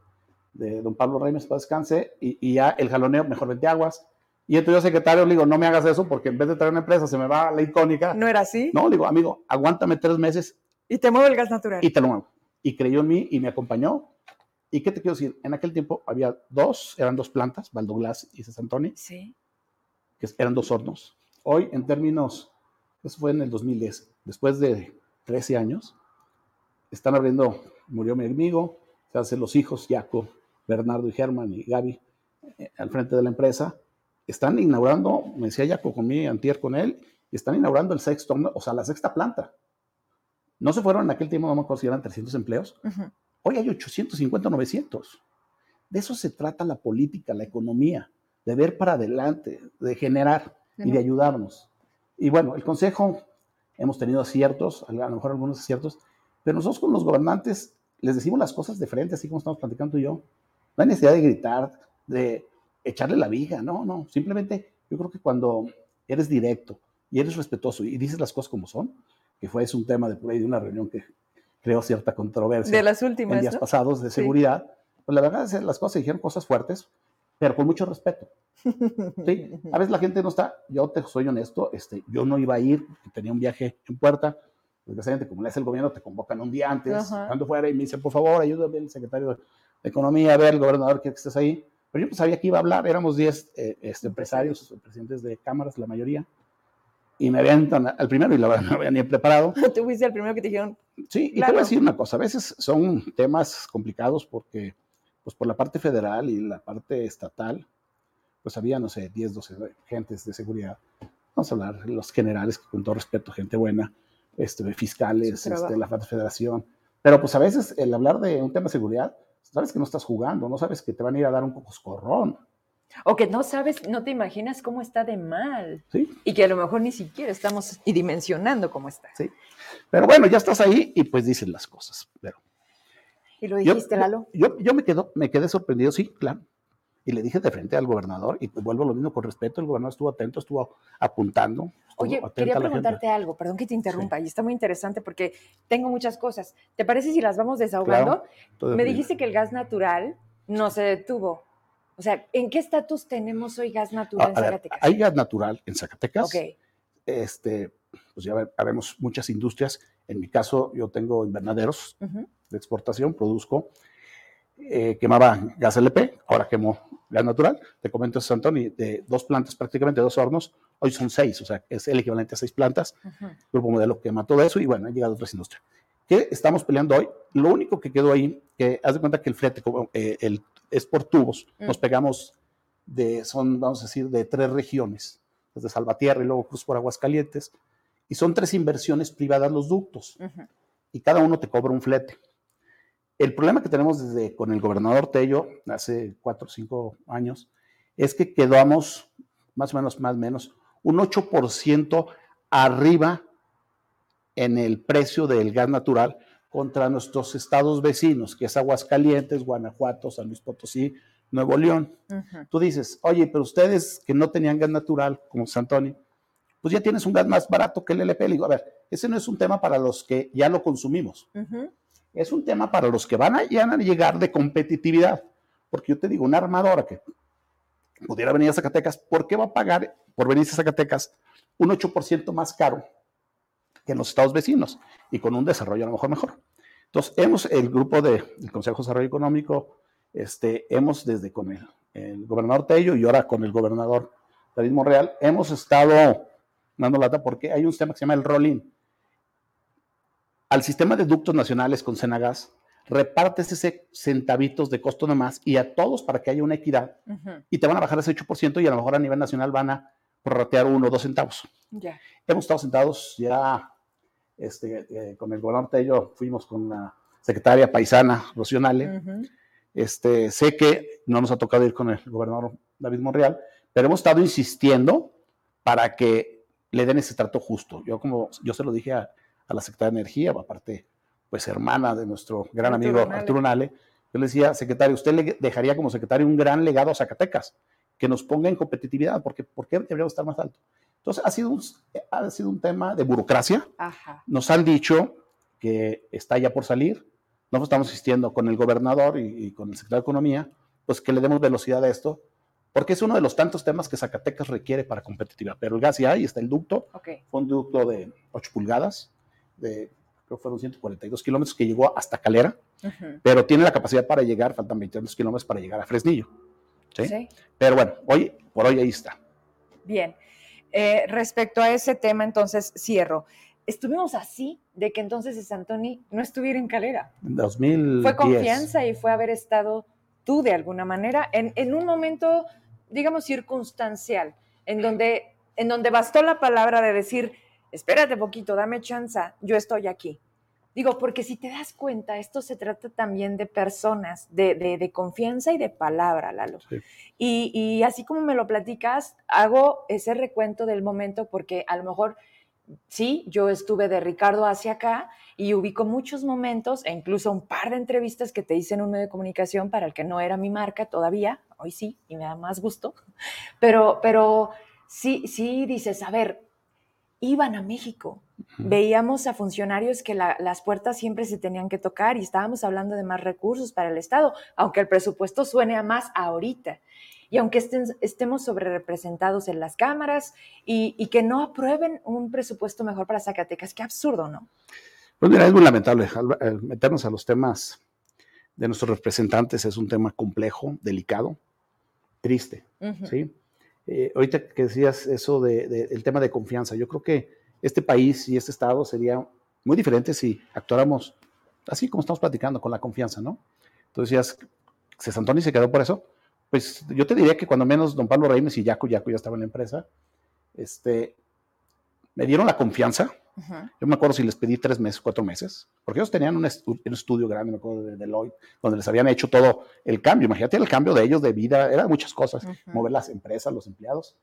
de don Pablo Reyes para descanse, y, y, ya el jaloneo, mejor 20 aguas. Y entonces yo, secretario, le digo, no me hagas eso porque en vez de traer una empresa se me va la icónica. ¿No era así? No, le digo, amigo, aguántame tres meses. Y te muevo el gas natural. Y te lo muevo y creyó en mí y me acompañó. ¿Y qué te quiero decir? En aquel tiempo había dos, eran dos plantas, Valdoglas y Santoni, sí. que eran dos hornos. Hoy, en términos, eso fue en el 2010, después de 13 años, están abriendo, murió mi amigo, se hacen los hijos, Jaco, Bernardo y Germán y Gaby, eh, al frente de la empresa, están inaugurando, me decía Jaco conmigo, antier con él, y están inaugurando el sexto, o sea, la sexta planta. No se fueron en aquel tiempo, no me acuerdo si eran 300 empleos. Hoy hay 850, 900. De eso se trata la política, la economía, de ver para adelante, de generar y de ayudarnos. Y bueno, el Consejo, hemos tenido aciertos, a lo mejor algunos aciertos, pero nosotros con los gobernantes les decimos las cosas de frente, así como estamos platicando tú y yo. No hay necesidad de gritar, de echarle la viga, no, no. Simplemente yo creo que cuando eres directo y eres respetuoso y dices las cosas como son, que fue es un tema de, de una reunión que creó cierta controversia. De las últimas. En días pasados de seguridad. Pues la verdad es que las cosas se dijeron cosas fuertes, pero con mucho respeto. ¿Sí? [laughs] A veces la gente no está, yo te soy honesto, este, yo no iba a ir, tenía un viaje en puerta, desgraciadamente como le hace el gobierno, te convocan un día antes, cuando fuera, y me dice, por favor, ayúdame el secretario de Economía, a ver, el gobernador, quiere que estés ahí. Pero yo pues sabía que iba a hablar, éramos 10 eh, este, empresarios, presidentes de cámaras, la mayoría, y me habían al primero y la verdad [laughs] no había ni preparado. [laughs] Tú fuiste el primero que te dijeron. Sí, y te voy a decir una cosa, a veces son temas complicados porque, pues por la parte federal y la parte estatal, pues había, no sé, 10, 12 agentes de seguridad. Vamos a hablar, los generales, con todo respeto, gente buena, este, fiscales, este, la federación. Pero pues a veces el hablar de un tema de seguridad, sabes que no estás jugando, no sabes que te van a ir a dar un poco escorrón. O que no sabes, no te imaginas cómo está de mal. Sí. Y que a lo mejor ni siquiera estamos dimensionando cómo está. Sí. Pero bueno, ya estás ahí y pues dices las cosas. Pero ¿Y lo dijiste, Lalo? Yo, yo me, quedo, me quedé sorprendido, sí, claro. Y le dije de frente al gobernador, y pues vuelvo a lo mismo con respeto, el gobernador estuvo atento, estuvo apuntando. Oye, quería preguntarte algo, perdón que te interrumpa, y está muy interesante porque tengo muchas cosas. ¿Te parece si las vamos desahogando? me dijiste que el gas natural no se detuvo. O sea, ¿en qué estatus tenemos hoy gas natural en Zacatecas? hay gas natural en Zacatecas. Ok. Este, pues ya vemos muchas industrias. En mi caso, yo tengo invernaderos de exportación, produzco, eh, quemaba gas LP, ahora quemo gas natural. Te comento, Antonio, de dos plantas, prácticamente dos hornos, hoy son seis, o sea, es el equivalente a seis plantas. El grupo modelo quema todo eso y bueno, han llegado otras industrias. ¿Qué estamos peleando hoy? Lo único que quedó ahí, que haz de cuenta que el flete, eh, el es por tubos. Mm. Nos pegamos de, son, vamos a decir, de tres regiones, desde Salvatierra y luego Cruz por Aguascalientes. Y son tres inversiones privadas los ductos. Y cada uno te cobra un flete. El problema que tenemos desde con el gobernador Tello, hace cuatro o cinco años, es que quedamos más o menos, más o menos, un 8% arriba en el precio del gas natural contra nuestros estados vecinos, que es Aguascalientes, Guanajuato, San Luis Potosí, Nuevo León. Tú dices, oye, pero ustedes que no tenían gas natural, como San Antonio, pues ya tienes un gas más barato que el LP. Le digo, a ver, ese no es un tema para los que ya lo consumimos. Es un tema para los que van a, a llegar de competitividad. Porque yo te digo, una armadora que pudiera venir a Zacatecas, ¿por qué va a pagar por venirse a Zacatecas un 8% más caro que en los estados vecinos y con un desarrollo a lo mejor mejor. Entonces, hemos, el grupo del Consejo de Desarrollo Económico, este, hemos desde con el, el gobernador Tello y ahora con el gobernador David Monreal, hemos estado dando lata porque hay un sistema que se llama el Rolling. Al sistema de ductos nacionales con Senagas, repartes ese centavitos de costo de más y a todos para que haya una equidad y te van a bajar ese 8% y a lo mejor a nivel nacional van a prorratear uno o dos centavos. Ya. Hemos estado sentados ya este, eh, con el gobernador Tello fuimos con la secretaria paisana, Rocío Nale. este, sé que no nos ha tocado ir con el gobernador David Monreal, pero hemos estado insistiendo para que le den ese trato justo. Yo como yo se lo dije a, la secretaria de Energía, aparte, pues hermana de nuestro gran amigo Arturo Nale, yo le decía, secretario, usted le dejaría como secretario un gran legado a Zacatecas, que nos ponga en competitividad, porque ¿por qué deberíamos estar más alto? Entonces, ha sido un, ha sido un tema de burocracia. Nos han dicho que está ya por salir. Nosotros estamos insistiendo con el gobernador y, con el secretario de Economía, pues que le demos velocidad a esto, porque es uno de los tantos temas que Zacatecas requiere para competitividad. Pero el gas ya hay, está el ducto. Fue un ducto de 8 pulgadas, de creo que fueron 142 kilómetros, que llegó hasta Calera, pero tiene la capacidad para llegar, faltan 22 kilómetros para llegar a Fresnillo. ¿sí? Pero bueno, hoy, por hoy ahí está. Bien. Eh, respecto a ese tema, entonces cierro. Estuvimos así de que entonces Santoni no estuviera en Calera. 2010. Fue confianza y fue haber estado tú de alguna manera en, en un momento, digamos, circunstancial, en donde, en donde bastó la palabra de decir, espérate poquito, dame chance, yo estoy aquí. Digo, porque si te das cuenta, esto se trata también de personas, de, confianza y de palabra, Lalo. Y, y, así como me lo platicas, hago ese recuento del momento porque a lo mejor, sí, yo estuve de Ricardo hacia acá y ubico muchos momentos e incluso un par de entrevistas que te hice en un medio de comunicación para el que no era mi marca todavía, hoy sí, y me da más gusto, pero, pero sí, sí dices, a ver, iban a México. Veíamos a funcionarios que las puertas siempre se tenían que tocar y estábamos hablando de más recursos para el Estado, aunque el presupuesto suene a más ahorita. Y aunque estemos sobre representados en las cámaras y, que no aprueben un presupuesto mejor para Zacatecas, qué absurdo, ¿no? Pues mira, es muy lamentable meternos a los temas de nuestros representantes, es un tema complejo, delicado, triste, ¿sí? Eh, ahorita que decías eso del de, tema de confianza, yo creo que este país y este estado sería muy diferente si actuáramos así como estamos platicando, con la confianza, ¿no? Entonces decías, ¿se Santoni se quedó por eso? Pues yo te diría que cuando menos don Pablo Reimes y Yaco, Yaco ya estaba en la empresa, este, me dieron la confianza, yo me acuerdo si les pedí tres meses, cuatro meses, porque ellos tenían un, estudio grande, me acuerdo de Deloitte, donde les habían hecho todo el cambio. Imagínate el cambio de ellos de vida, eran muchas cosas, mover las empresas, los empleados.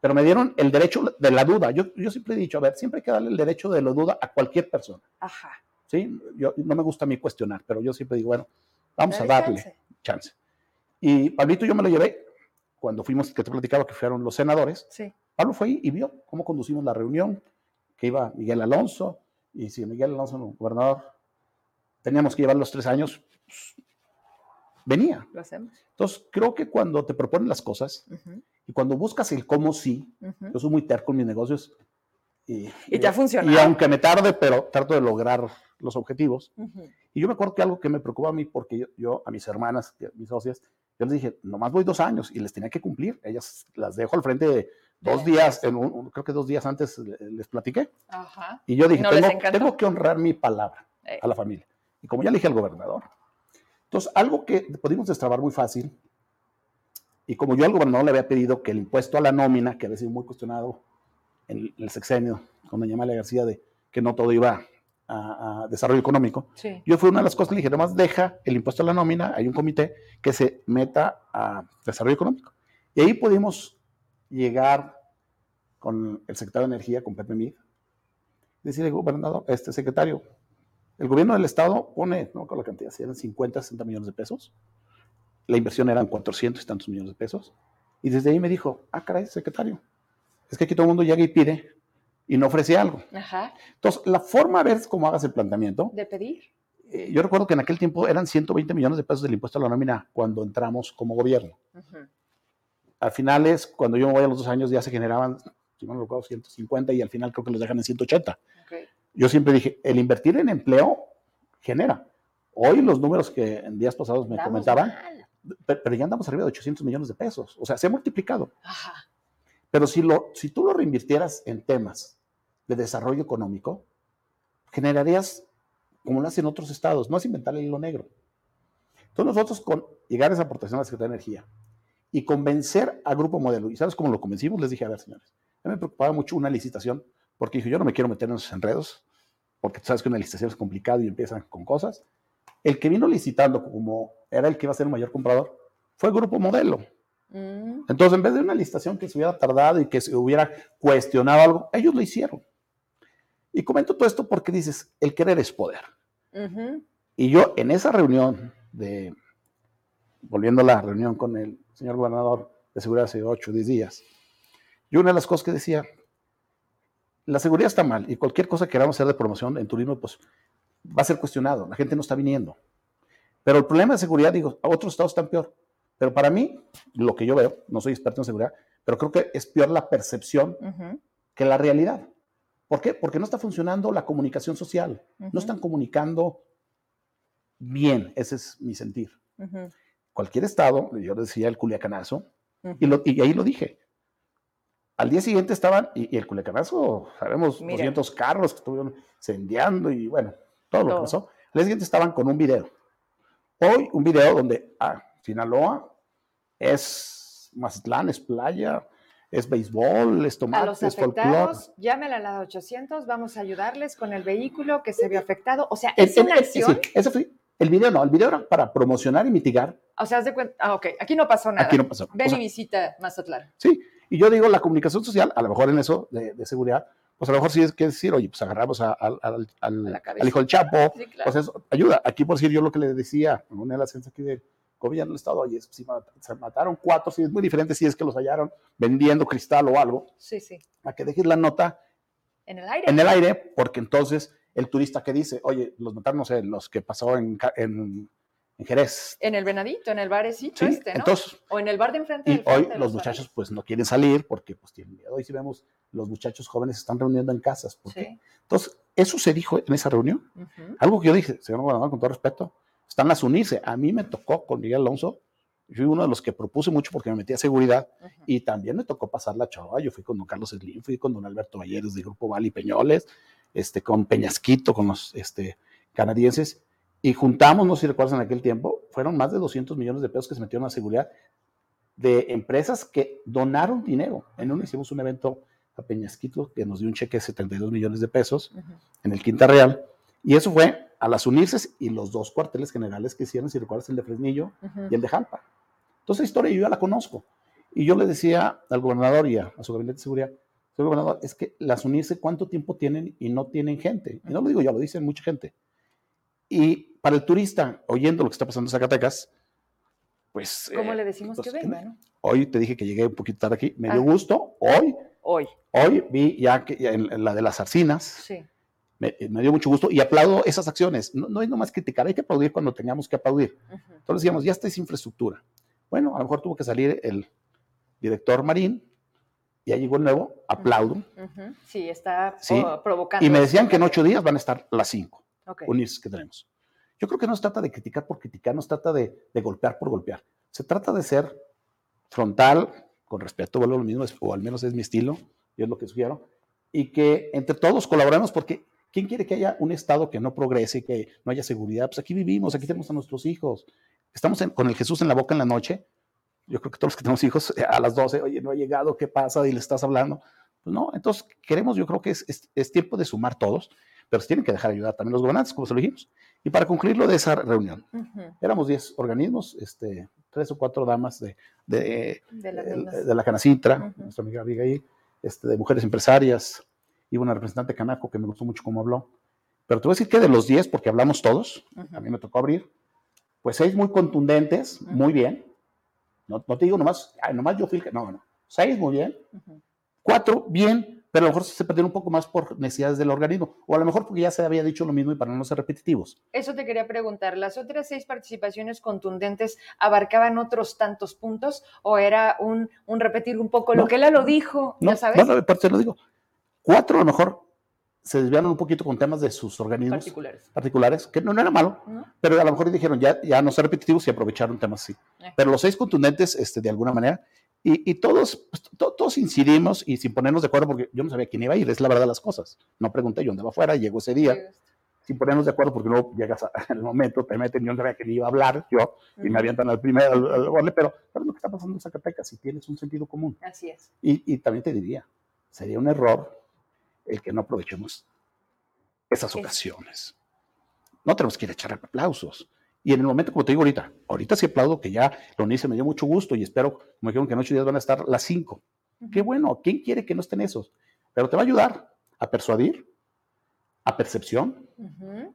Pero me dieron el derecho de la duda. Yo, yo siempre he dicho, a ver, siempre hay que darle el derecho de la duda a cualquier persona. Ajá. ¿Sí? Yo, no me gusta a mí cuestionar, pero yo siempre digo, bueno, vamos a darle chance. Y Pablito yo me lo llevé cuando fuimos, que te platicaba que fueron los senadores. Sí. Pablo fue y vio cómo conducimos la reunión, que iba Miguel Alonso, y si Miguel Alonso, el gobernador, teníamos que llevar los tres años, pues, venía. Lo hacemos. Entonces, creo que cuando te proponen las cosas y cuando buscas el cómo sí, yo soy muy terco en mis negocios. Y, y te ha funcionado. Y aunque me tarde, pero trato de lograr los objetivos. Y yo me acuerdo que algo que me preocupa a mí, porque yo, a mis hermanas, mis socias, yo les dije, nomás voy dos años y les tenía que cumplir. Ellas las dejo al frente de Dos días, en un, creo que dos días antes les platiqué. Ajá. Y yo dije, tengo, que honrar mi palabra eh. a la familia. Y como ya le dije al gobernador. Entonces, algo que pudimos destrabar muy fácil, y como yo al gobernador le había pedido que el impuesto a la nómina, que había sido muy cuestionado en el sexenio, con doña Amalia García, de que no todo iba a, desarrollo económico, yo fui una de las cosas que le dije, nomás deja el impuesto a la nómina, hay un comité que se meta a desarrollo económico. Y ahí pudimos llegar con el secretario de Energía, con Pepe Mid, decirle, gobernador, este secretario, el gobierno del estado pone, no con la cantidad, si eran 50, 60 millones de pesos, la inversión eran 400 y tantos millones de pesos, y desde ahí me dijo, ah, caray, secretario, es que aquí todo el mundo llega y pide y no ofrece algo. Ajá. Entonces, la forma de ver cómo hagas el planteamiento. De pedir. Eh, yo recuerdo que en aquel tiempo eran 120 millones de pesos del impuesto a la nómina cuando entramos como gobierno. Ajá. Al final es, cuando yo me voy a los dos años, ya se generaban, si no me recuerdo, 150 y al final creo que los dejan en 180. Yo siempre dije, el invertir en empleo genera. Hoy los números que en días pasados me comentaban, pero, ya andamos arriba de 800 millones de pesos. O sea, se ha multiplicado. Pero si, lo, si tú lo reinvirtieras en temas de desarrollo económico, generarías, como lo hacen otros estados, no es inventar el hilo negro. Entonces nosotros con llegar a esa aportación a la Secretaría de Energía, y convencer al grupo modelo. ¿Y sabes cómo lo convencimos? Les dije, a ver, señores, a mí me preocupaba mucho una licitación, porque dije, yo no me quiero meter en esos enredos. porque tú sabes que una licitación es complicado y empiezan con cosas. El que vino licitando como era el que iba a ser el mayor comprador fue el Grupo Modelo. Mm. Entonces, en vez de una licitación que se hubiera tardado y que se hubiera cuestionado algo, ellos lo hicieron. Y comento todo esto porque dices, el querer es poder. Y yo en esa reunión de, volviendo a la reunión con el señor gobernador de seguridad hace 8 o 10 días, yo una de las cosas que decía, la seguridad está mal y cualquier cosa que queramos hacer de promoción en turismo, pues va a ser cuestionado, la gente no está viniendo. Pero el problema de seguridad, digo, otros estados están peor. Pero para mí, lo que yo veo, no soy experto en seguridad, pero creo que es peor la percepción que la realidad. ¿Por qué? Porque no está funcionando la comunicación social, no están comunicando bien, ese es mi sentir. Cualquier estado, yo decía el culiacanazo, y, ahí lo dije. Al día siguiente estaban, y, el culiacanazo, sabemos, 200 carros que estuvieron incendiando y bueno, todo, lo que pasó. Al día siguiente estaban con un video. Hoy, un video donde, ah, Sinaloa es Mazatlán, es playa, es béisbol, es tomate, a los afectados, Llámela a la 800, vamos a ayudarles con el vehículo que se vio afectado. O sea, es una acción. Sí, eso fue, el video no, el video era para promocionar y mitigar. O sea, haz de cuenta, ah, ok, aquí no pasó nada. Aquí no pasó. Ven y visita Mazatlán. Sí, y yo digo, la comunicación social, a lo mejor en eso de, seguridad, pues a lo mejor sí es que decir, oye, pues agarramos al, hijo del Chapo, pues eso ayuda. Aquí, por decir, yo lo que le decía en una de las aquí de gobierno del Estado, oye, si se mataron cuatro, si es muy diferente si es que los hallaron vendiendo cristal o algo. Sí, sí. A que dejes la nota en el aire. En el aire, porque entonces el turista que dice, oye, los mataron, no sé, los que pasó en, en, Jerez. En el Venadito, en el barecito sí, este, ¿no? Entonces, o en el bar de enfrente. Y hoy los, muchachos pues no quieren salir porque pues tienen miedo. Hoy si vemos, los muchachos jóvenes se están reuniendo en casas. Sí. Entonces, eso se dijo en esa reunión. Algo que yo dije, señor gobernador, con todo respeto, están las unirse. A mí me tocó con Miguel Alonso, yo fui uno de los que propuse mucho porque me metía a seguridad y también me tocó pasar la chava. Yo fui con don Carlos Slim, fui con don Alberto Valleres del Grupo Vali Peñoles, este, con Peñasquito, con los este, canadienses y juntamos, no sé si recuerdas en aquel tiempo, fueron más de 200 millones de pesos que se metieron a seguridad de empresas que donaron dinero. En uno hicimos un evento a Peñasquito que nos dio un cheque de 72 millones de pesos en el Quinta Real y eso fue a las unirse y los dos cuarteles generales que hicieron, si recuerdas, el de Fresnillo y el de Jalpa. Entonces, la historia yo ya la conozco. Y yo le decía al gobernador y a, su gabinete de seguridad, señor gobernador, es que las unirse, ¿cuánto tiempo tienen y no tienen gente? Y no lo digo yo, lo dicen mucha gente. Y para el turista, oyendo lo que está pasando en Zacatecas, pues... ¿Cómo eh, le decimos pues, que venga, Hoy te dije que llegué un poquito tarde aquí, me dio ah. gusto, hoy... Hoy. Hoy vi ya que en, la de las arcinas, sí. Eh, me, dio mucho gusto y aplaudo esas acciones. No, no es nomás criticar, hay que aplaudir cuando tengamos que aplaudir. Entonces, digamos, ya está esa infraestructura. Bueno, a lo mejor tuvo que salir el director Marín, ya llegó el nuevo, aplaudo. Sí, está provocando. Y me decían que en ocho días van a estar las cinco okay. que tenemos. Yo creo que no se trata de criticar por criticar, no se trata de, de golpear por golpear. Se trata de ser frontal, con respeto, vuelvo a lo mismo, o al menos es mi estilo, y es lo que sugiero, y que entre todos colaboremos porque ¿Quién quiere que haya un Estado que no progrese, que no haya seguridad? Pues aquí vivimos, aquí tenemos a nuestros hijos. Estamos con el Jesús en la boca en la noche. Yo creo que todos los que tenemos hijos eh, a las 12, oye, no ha llegado, ¿qué pasa? Y le estás hablando. Pues no, entonces queremos, yo creo que es, es, tiempo de sumar todos, pero se tienen que dejar ayudar también los gobernantes, como se lo dijimos. Y para concluir lo de esa reunión, éramos 10 organismos, este, tres o cuatro damas de, de, de, la Canacitra, nuestra amiga Abigail, este, de mujeres empresarias, iba una representante canaco que me gustó mucho cómo habló. Pero te voy a decir que de los 10, porque hablamos todos, a mí me tocó abrir, pues seis muy contundentes, muy bien. No, te digo nomás, nomás yo fui no, no. Seis muy bien. Cuatro bien, pero a lo mejor se perdieron un poco más por necesidades del organismo. O a lo mejor porque ya se había dicho lo mismo y para no ser repetitivos. Eso te quería preguntar. ¿Las otras seis participaciones contundentes abarcaban otros tantos puntos o era un, un repetir un poco lo que él lo dijo? No, ya sabes. No, de parte lo digo. Cuatro a lo mejor se desviaron un poquito con temas de sus organismos particulares, particulares que no, era malo, pero a lo mejor dijeron ya, ya no ser repetitivos y aprovecharon temas así. Eh. Pero los seis contundentes, este, de alguna manera, y, y todos, pues, todos incidimos y sin ponernos de acuerdo, porque yo no sabía quién iba a ir, es la verdad las cosas. No pregunté, yo dónde va afuera, llegó ese día. sin ponernos de acuerdo, porque luego llegas [laughs] el momento, te meten, yo no sabía que iba a hablar, yo, y me avientan al primer, al, pero ¿sabes lo que está pasando en Zacatecas? Si tienes un sentido común. Así es. Y, y también te diría, sería un error el que no aprovechemos esas ocasiones. No tenemos que ir a echar aplausos. Y en el momento, como te digo ahorita, ahorita sí aplaudo que ya lo unice, me dio mucho gusto y espero, como dijeron que en ocho días van a estar las cinco. Qué bueno, ¿quién quiere que no estén esos? Pero te va a ayudar a persuadir, a percepción,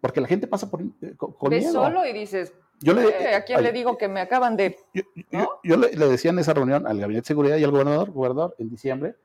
porque la gente pasa por, eh, con, Ves solo y dices, yo le, eh, ¿a quién le digo que me acaban de...? Yo, le, decía en esa reunión al Gabinete de Seguridad y al gobernador, gobernador, en diciembre,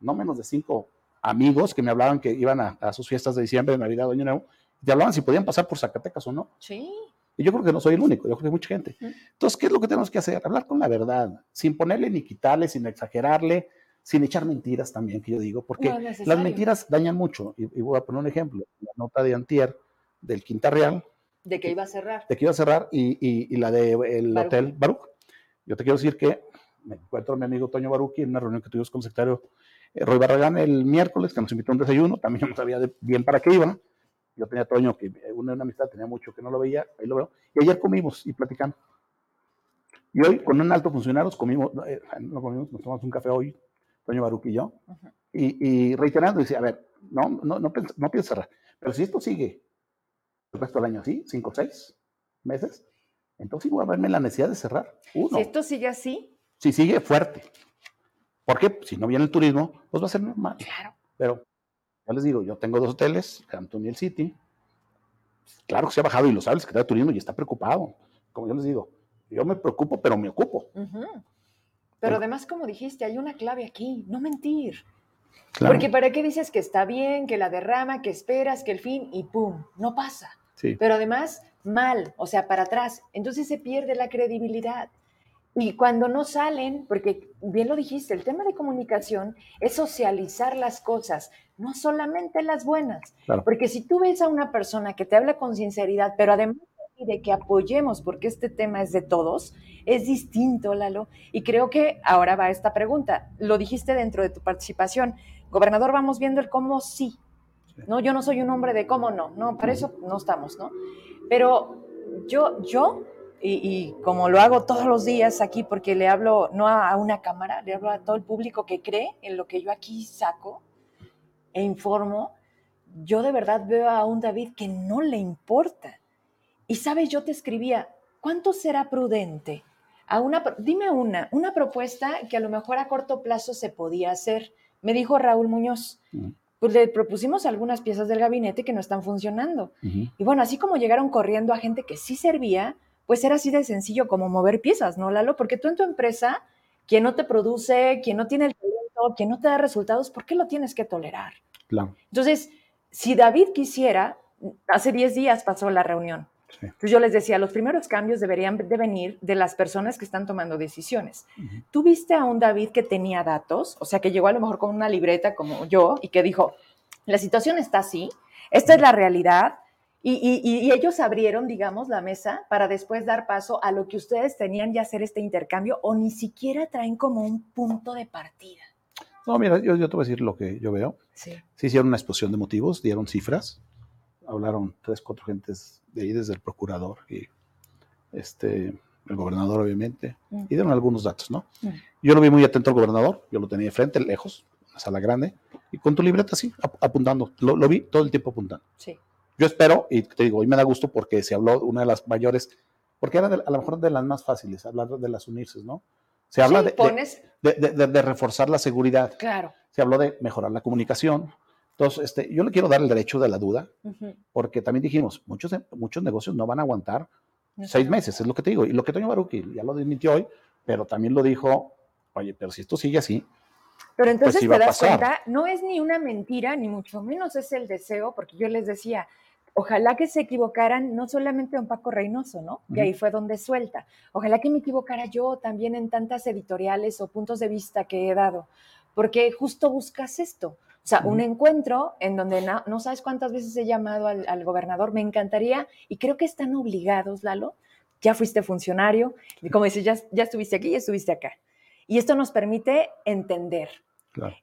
no menos de cinco amigos que me hablaban que iban a, sus fiestas de diciembre, de Navidad, Año Nuevo, y te hablaban si podían pasar por Zacatecas o no. Sí. Y yo creo que no soy el único, yo creo que hay mucha gente. Entonces, ¿qué es lo que tenemos que hacer? Hablar con la verdad, sin ponerle ni quitarle, sin exagerarle, sin echar mentiras también, que yo digo, porque las mentiras dañan mucho. Y, voy a poner un ejemplo, la nota de Antier del Quinta Real. De que iba a cerrar. De que iba a cerrar y, la del de Hotel Baruch. Yo te quiero decir que me encuentro a mi amigo Toño Baruki en una reunión que tuvimos con el secretario Roy Barragán el miércoles, que nos invitó a un desayuno, también no sabía bien para qué iba. Yo tenía a Toño, que una, una amistad, tenía mucho que no lo veía, ahí lo veo. Y ayer comimos y platicamos. Y hoy, con un alto funcionario, comimos, eh, no comimos, nos tomamos un café hoy, Toño Baruch y yo, y, reiterando, dice, a ver, no, no, no, no pienso cerrar, pero si esto sigue el resto del año así, cinco o seis meses, entonces voy a verme la necesidad de cerrar. Uno. Si esto sigue así. Si sigue fuerte. Porque si no viene el turismo, pues va a ser normal. Claro. Pero ya les digo, yo tengo dos hoteles, Hampton y el City. Claro que se ha bajado y lo sabe el secretario de Turismo y está preocupado. Como yo les digo, yo me preocupo, pero me ocupo. Pero además, como dijiste, hay una clave aquí, no mentir. Porque para qué dices que está bien, que la derrama, que esperas, que el fin y pum, no pasa. Pero además, mal, o sea, para atrás. Entonces se pierde la credibilidad. Y cuando no salen, porque bien lo dijiste, el tema de comunicación es socializar las cosas, no solamente las buenas. Porque si tú ves a una persona que te habla con sinceridad, pero además de que apoyemos, porque este tema es de todos, es distinto, Lalo. Y creo que ahora va esta pregunta. Lo dijiste dentro de tu participación. Gobernador, vamos viendo el cómo sí. No, yo no soy un hombre de cómo no. No, para eso no estamos, ¿no? Pero yo, yo y, como lo hago todos los días aquí, porque le hablo no a, una cámara, le hablo a todo el público que cree en lo que yo aquí saco e informo, yo de verdad veo a un David que no le importa. Y sabes, yo te escribía, ¿cuánto será prudente? A una, dime una, una propuesta que a lo mejor a corto plazo se podía hacer. Me dijo Raúl Muñoz, pues le propusimos algunas piezas del gabinete que no están funcionando. Y bueno, así como llegaron corriendo a gente que sí servía, pues era así de sencillo como mover piezas, ¿no, Lalo? Porque tú en tu empresa, quien no te produce, quien no tiene el talento, quien no te da resultados, ¿por qué lo tienes que tolerar? Claro. Entonces, si David quisiera, hace 10 días pasó la reunión. Entonces yo les decía, los primeros cambios deberían de venir de las personas que están tomando decisiones. Tú viste a un David que tenía datos, o sea, que llegó a lo mejor con una libreta como yo y que dijo, la situación está así, esta es la realidad, y, ellos abrieron, digamos, la mesa para después dar paso a lo que ustedes tenían ya hacer este intercambio o ni siquiera traen como un punto de partida. No, mira, yo, te voy a decir lo que yo veo. Sí. Se hicieron una exposición de motivos, dieron cifras, hablaron tres, cuatro gentes de ahí, desde el procurador y este, el gobernador, obviamente, mm. y dieron algunos datos, ¿no? Mm. Yo lo vi muy atento al gobernador, yo lo tenía de frente, lejos, en la sala grande, y con tu libreta así, apuntando, lo, lo vi todo el tiempo apuntando. Sí. Yo espero, y te digo, hoy me da gusto porque se habló una de las mayores, porque era a lo mejor de las más fáciles, hablar de las unirse, ¿no? Se habla de, de, reforzar la seguridad. Claro. Se habló de mejorar la comunicación. Entonces, este, yo le quiero dar el derecho de la duda, porque también dijimos, muchos, muchos negocios no van a aguantar seis meses, es lo que te digo. Y lo que Toño Baruki ya lo desmintió hoy, pero también lo dijo, oye, pero si esto sigue así, pero entonces pues te das cuenta, no es ni una mentira, ni mucho menos es el deseo, porque yo les decía, Ojalá que se equivocaran no solamente don Paco Reynoso, ¿no? Que ahí fue donde suelta. Ojalá que me equivocara yo también en tantas editoriales o puntos de vista que he dado, porque justo buscas esto. O sea, un encuentro en donde no, sabes cuántas veces he llamado al, gobernador, me encantaría, y creo que están obligados, Lalo, ya fuiste funcionario, y como dices, ya, ya estuviste aquí, ya estuviste acá. Y esto nos permite entender,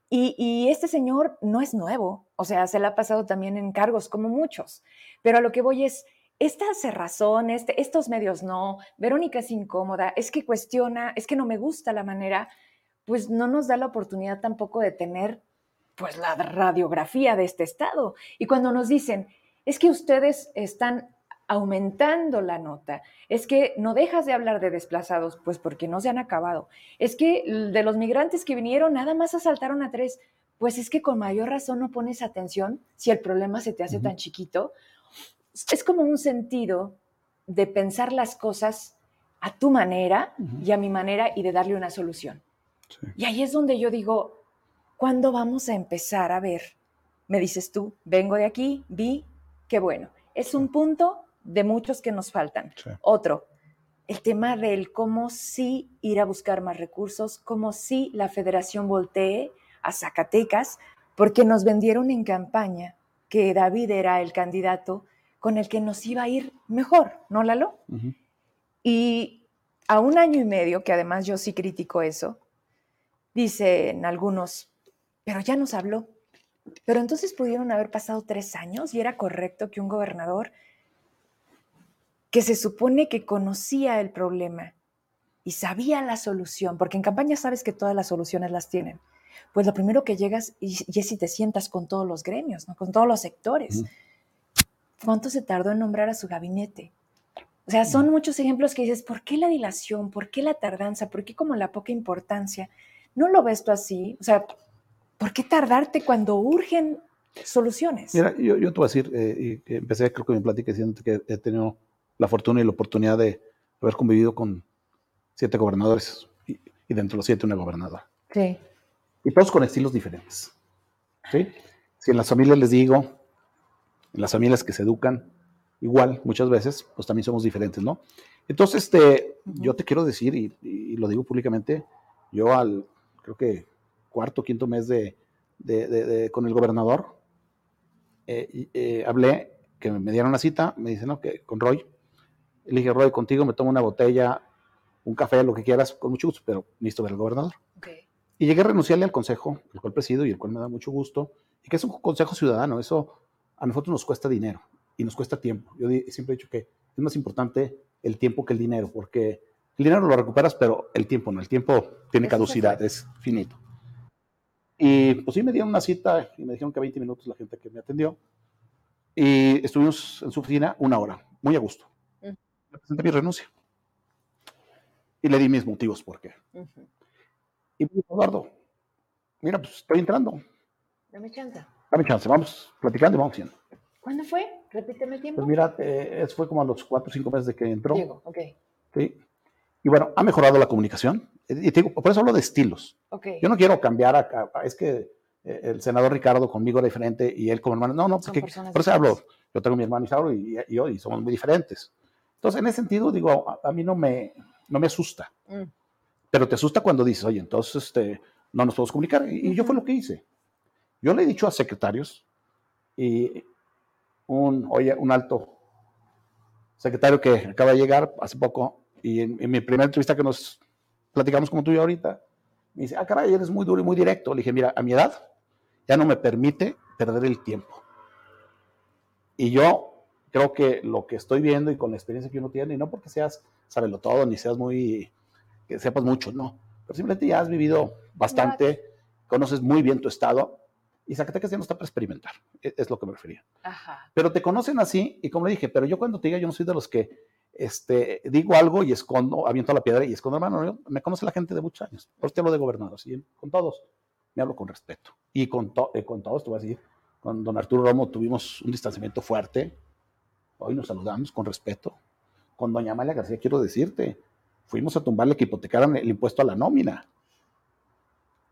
y, este señor no es nuevo, o sea, se le ha pasado también en cargos como muchos, pero a lo que voy es, esta cerrazón, este, estos medios no, Verónica es incómoda, es que cuestiona, es que no me gusta la manera, pues no nos da la oportunidad tampoco de tener pues la radiografía de este estado. Y cuando nos dicen, es que ustedes están aumentando la nota. Es que no dejas de hablar de desplazados, pues porque no se han acabado. Es que de los migrantes que vinieron, nada más asaltaron a tres. Pues es que con mayor razón no pones atención si el problema se te hace tan chiquito. Es como un sentido de pensar las cosas a tu manera y a mi manera y de darle una solución. Y ahí es donde yo digo, ¿cuándo vamos a empezar a ver? Me dices tú, vengo de aquí, vi, qué bueno. Es un punto de muchos que nos faltan. Otro, el tema del cómo sí ir a buscar más recursos, cómo sí la federación voltee a Zacatecas, porque nos vendieron en campaña que David era el candidato con el que nos iba a ir mejor, ¿no, Lalo? Y a un año y medio, que además yo sí critico eso, dicen algunos, pero ya nos habló. Pero entonces pudieron haber pasado tres años y era correcto que un gobernador que se supone que conocía el problema y sabía la solución, porque en campaña sabes que todas las soluciones las tienen. Pues lo primero que llegas y, es si te sientas con todos los gremios, ¿no? con todos los sectores. ¿Cuánto se tardó en nombrar a su gabinete? O sea, son muchos ejemplos que dices, ¿por qué la dilación? ¿Por qué la tardanza? ¿Por qué como la poca importancia? ¿No lo ves tú así? O sea, ¿por qué tardarte cuando urgen soluciones? Mira, yo, te voy a decir, eh, y empecé creo que mi plática diciendo que he tenido la fortuna y la oportunidad de haber convivido con siete gobernadores y, dentro de los siete una gobernadora. Sí. Y todos con estilos diferentes. ¿sí? Si en las familias les digo, en las familias que se educan igual muchas veces, pues también somos diferentes, ¿no? Entonces, este, yo te quiero decir, y, lo digo públicamente, yo al, creo que cuarto, quinto mes de, con el gobernador, eh, eh, hablé, que me dieron una cita, me dicen, no, que con Roy, le dije, Roy, contigo me tomo una botella, un café, lo que quieras, con mucho gusto, pero necesito ver al gobernador. Y llegué a renunciarle al consejo, el cual presido y el cual me da mucho gusto, y que es un consejo ciudadano, eso a nosotros nos cuesta dinero y nos cuesta tiempo. Yo siempre he dicho que es más importante el tiempo que el dinero, porque el dinero lo recuperas, pero el tiempo no, el tiempo tiene caducidad, es finito. Y pues sí me dieron una cita y me dijeron que 20 minutos la gente que me atendió. Y estuvimos en su oficina una hora, muy a gusto presenté mi renuncia. Y le di mis motivos por qué. Y me dijo, Eduardo, mira, pues estoy entrando. Dame chance. Dame chance, vamos platicando y vamos haciendo. ¿Cuándo fue? Repíteme el tiempo. Pues mira, eh, eso fue como a los cuatro o cinco meses de que entró. Diego, ok. Sí. Y bueno, ha mejorado la comunicación. Y te digo, por eso hablo de estilos. Okay. Yo no quiero cambiar a, es que eh, el senador Ricardo conmigo era diferente y él como hermano. No, no, porque por eso hablo. Yo tengo mi hermano Isauro y, y yo y somos muy diferentes. Entonces, en ese sentido, digo, a, mí no me, no me asusta. Mm. Pero te asusta cuando dices, oye, entonces este, no nos podemos comunicar. Y, yo fue lo que hice. Yo le he dicho a secretarios y un, oye, un alto secretario que acaba de llegar hace poco y en, mi primera entrevista que nos platicamos como tú y ahorita, me dice, ah, caray, eres muy duro y muy directo. Le dije, mira, a mi edad ya no me permite perder el tiempo. Y yo creo que lo que estoy viendo y con la experiencia que uno tiene, y no porque seas sabelo todo, ni seas muy, que sepas mucho, no, pero simplemente ya has vivido bastante, conoces muy bien tu estado, y Zacatecas ya no está para experimentar, e, es, lo que me refería. Pero te conocen así, y como le dije, pero yo cuando te diga, yo no soy de los que este, digo algo y escondo, aviento la piedra y escondo, hermano, me conoce la gente de muchos años, por eso te hablo de gobernador, ¿sí? con todos me hablo con respeto. Y con, eh, con todos, te voy a decir, con don Arturo Romo tuvimos un distanciamiento fuerte, Hoy nos saludamos con respeto. Con doña Amalia García quiero decirte, fuimos a tumbarle que hipotecaran el impuesto a la nómina.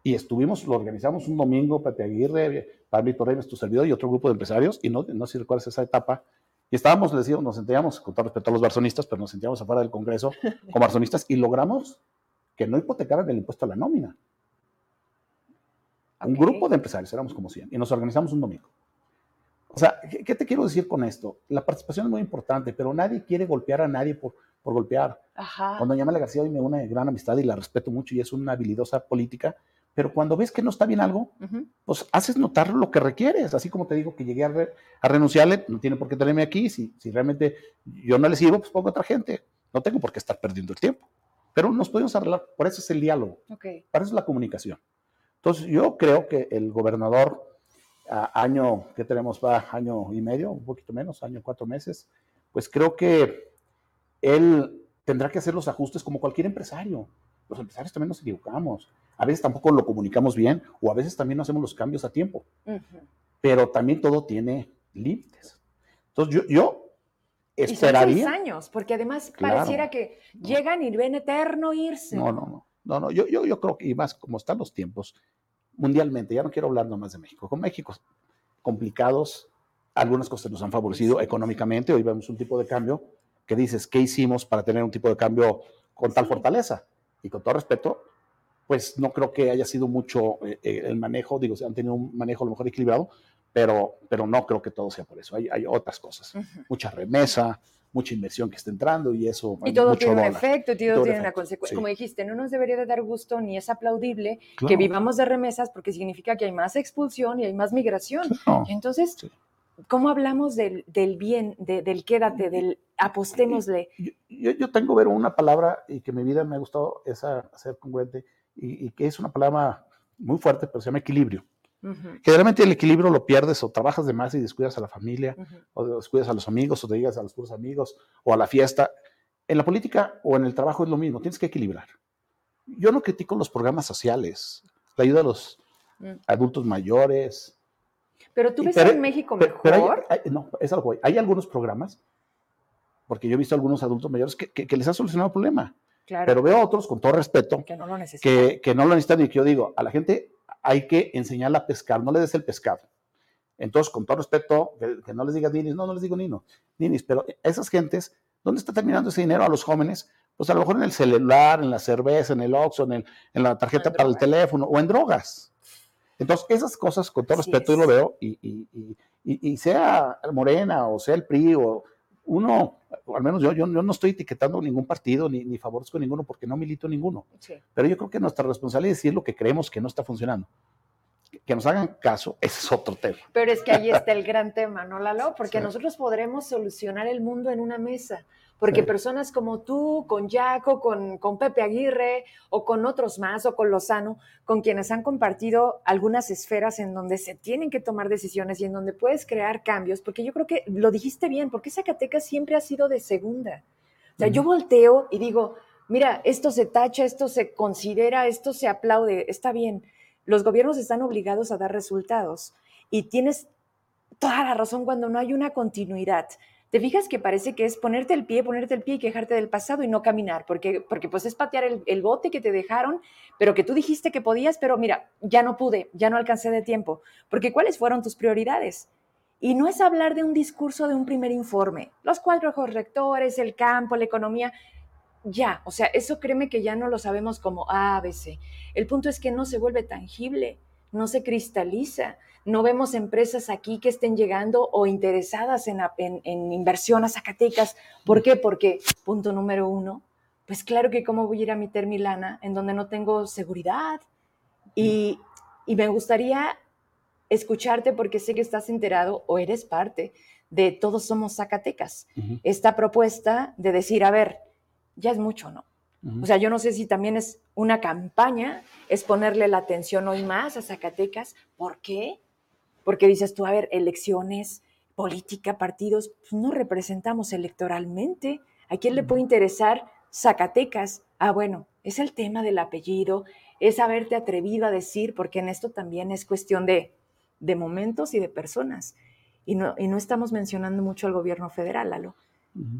Y estuvimos, lo organizamos un domingo, Pate Aguirre, Pablo Reyes, tu servidor y otro grupo de empresarios, y no, no sé si recuerdas esa etapa, y estábamos, les digo, nos sentíamos, con todo respeto a los barzonistas, pero nos sentíamos afuera del Congreso [laughs] como barzonistas y logramos que no hipotecaran el impuesto a la nómina. Un grupo de empresarios, éramos como 100, y nos organizamos un domingo. O sea, ¿qué te quiero decir con esto? La participación es muy importante, pero nadie quiere golpear a nadie por, por golpear. Ajá. Cuando Doña García hoy me una gran amistad y la respeto mucho y es una habilidosa política, pero cuando ves que no está bien algo, pues haces notar lo que requieres. Así como te digo que llegué a, renunciarle, no tiene por qué tenerme aquí. Si, si realmente yo no le sirvo, pues pongo a otra gente. No tengo por qué estar perdiendo el tiempo. Pero nos podemos arreglar, por eso es el diálogo. Okay. Para eso es la comunicación. Entonces, yo creo que el gobernador año, ¿qué tenemos? Va año y medio, un poquito menos, año cuatro meses, pues creo que él tendrá que hacer los ajustes como cualquier empresario. Los empresarios también nos equivocamos. A veces tampoco lo comunicamos bien o a veces también no hacemos los cambios a tiempo. Pero también todo tiene límites. Entonces yo, yo esperaría. Y son seis años, porque además pareciera que llegan y ven eterno irse. No, no, no. No, no, yo, yo, yo creo que, y más como están los tiempos, mundialmente, ya no quiero hablar nomás de México, con México complicados, algunas cosas nos han favorecido económicamente, hoy vemos un tipo de cambio que dices, ¿qué hicimos para tener un tipo de cambio con tal fortaleza? Y con todo respeto, pues no creo que haya sido mucho eh, eh, el manejo, digo, han tenido un manejo a lo mejor equilibrado, pero, pero no creo que todo sea por eso. Hay, hay otras cosas, mucha remesa, mucha inversión que está entrando y eso. Y todo tiene un efecto, y todo, tiene una consecuencia. Como dijiste, no nos debería de dar gusto ni es aplaudible que vivamos de remesas porque significa que hay más expulsión y hay más migración. Entonces, ¿cómo hablamos del, del bien, del quédate, del apostémosle? Yo, yo, tengo ver una palabra y que en mi vida me ha gustado esa, ser congruente y, y que es una palabra muy fuerte, pero se llama equilibrio. Generalmente el equilibrio lo pierdes o trabajas de más y descuidas a la familia, o descuidas a los amigos, o te digas a los puros amigos, o a la fiesta. En la política o en el trabajo es lo mismo, tienes que equilibrar. Yo no critico los programas sociales, la ayuda a los mm. adultos mayores. Pero tú ves en México mejor. no, es algo. Hay algunos programas, porque yo he visto algunos adultos mayores que, que, les han solucionado el problema. Pero veo otros, con todo respeto, que no lo necesitan. Que, no lo necesitan y que yo digo, a la gente hay que enseñarla a pescar, no le des el pescado. Entonces, con todo respeto, que, no les digas ninis, no, no les digo nino, ninis, pero esas gentes, ¿dónde está terminando ese dinero a los jóvenes? Pues a lo mejor en el celular, en la cerveza, en el Oxxo, en, en la tarjeta para el teléfono o en drogas. Entonces, esas cosas, con todo respeto, yo lo veo, y, y, y, y, sea Morena o sea el PRI, o uno, al menos yo, yo, no estoy etiquetando ningún partido ni, ni favorezco ninguno porque no milito ninguno. Pero yo creo que nuestra responsabilidad es decir lo que creemos que no está funcionando. Que nos hagan caso, [laughs] ese es otro tema. Pero es que ahí está el gran tema, ¿no, Lalo? Porque nosotros podremos solucionar el mundo en una mesa. Porque personas como tú, con Jaco, con, con, Pepe Aguirre o con otros más, o con Lozano, con quienes han compartido algunas esferas en donde se tienen que tomar decisiones y en donde puedes crear cambios, porque yo creo que lo dijiste bien, porque Zacatecas siempre ha sido de segunda. O sea, yo volteo y digo, mira, esto se tacha, esto se considera, esto se aplaude, está bien. Los gobiernos están obligados a dar resultados y tienes toda la razón cuando no hay una continuidad. ¿Te fijas que parece que es ponerte el pie, ponerte el pie y quejarte del pasado y no caminar? Porque, porque pues es patear el, bote que te dejaron, pero que tú dijiste que podías, pero mira, ya no pude, ya no alcancé de tiempo. Porque ¿cuáles fueron tus prioridades? Y no es hablar de un discurso de un primer informe. Los cuatro rectores, el campo, la economía, ya, o sea, eso créeme que ya no lo sabemos como ABC. El punto es que no se vuelve tangible, no se cristaliza no vemos empresas aquí que estén llegando o interesadas en, inversión a Zacatecas. ¿Por qué? Porque, punto número uno, pues claro que cómo voy a ir a meter mi lana en donde no tengo seguridad. Y, me gustaría escucharte porque sé que estás enterado o eres parte de Todos Somos Zacatecas. Esta propuesta de decir, a ver, ya es mucho, ¿no? O sea, yo no sé si también es una campaña, es ponerle la atención hoy más a Zacatecas. ¿Por qué? Porque dices tú, a ver, elecciones, política, partidos, pues no representamos electoralmente. ¿A quién le puede interesar Zacatecas? Ah, bueno, es el tema del apellido, es haberte atrevido a decir, porque en esto también es cuestión de, de momentos y de personas. Y no, y no estamos mencionando mucho al gobierno federal, Lalo.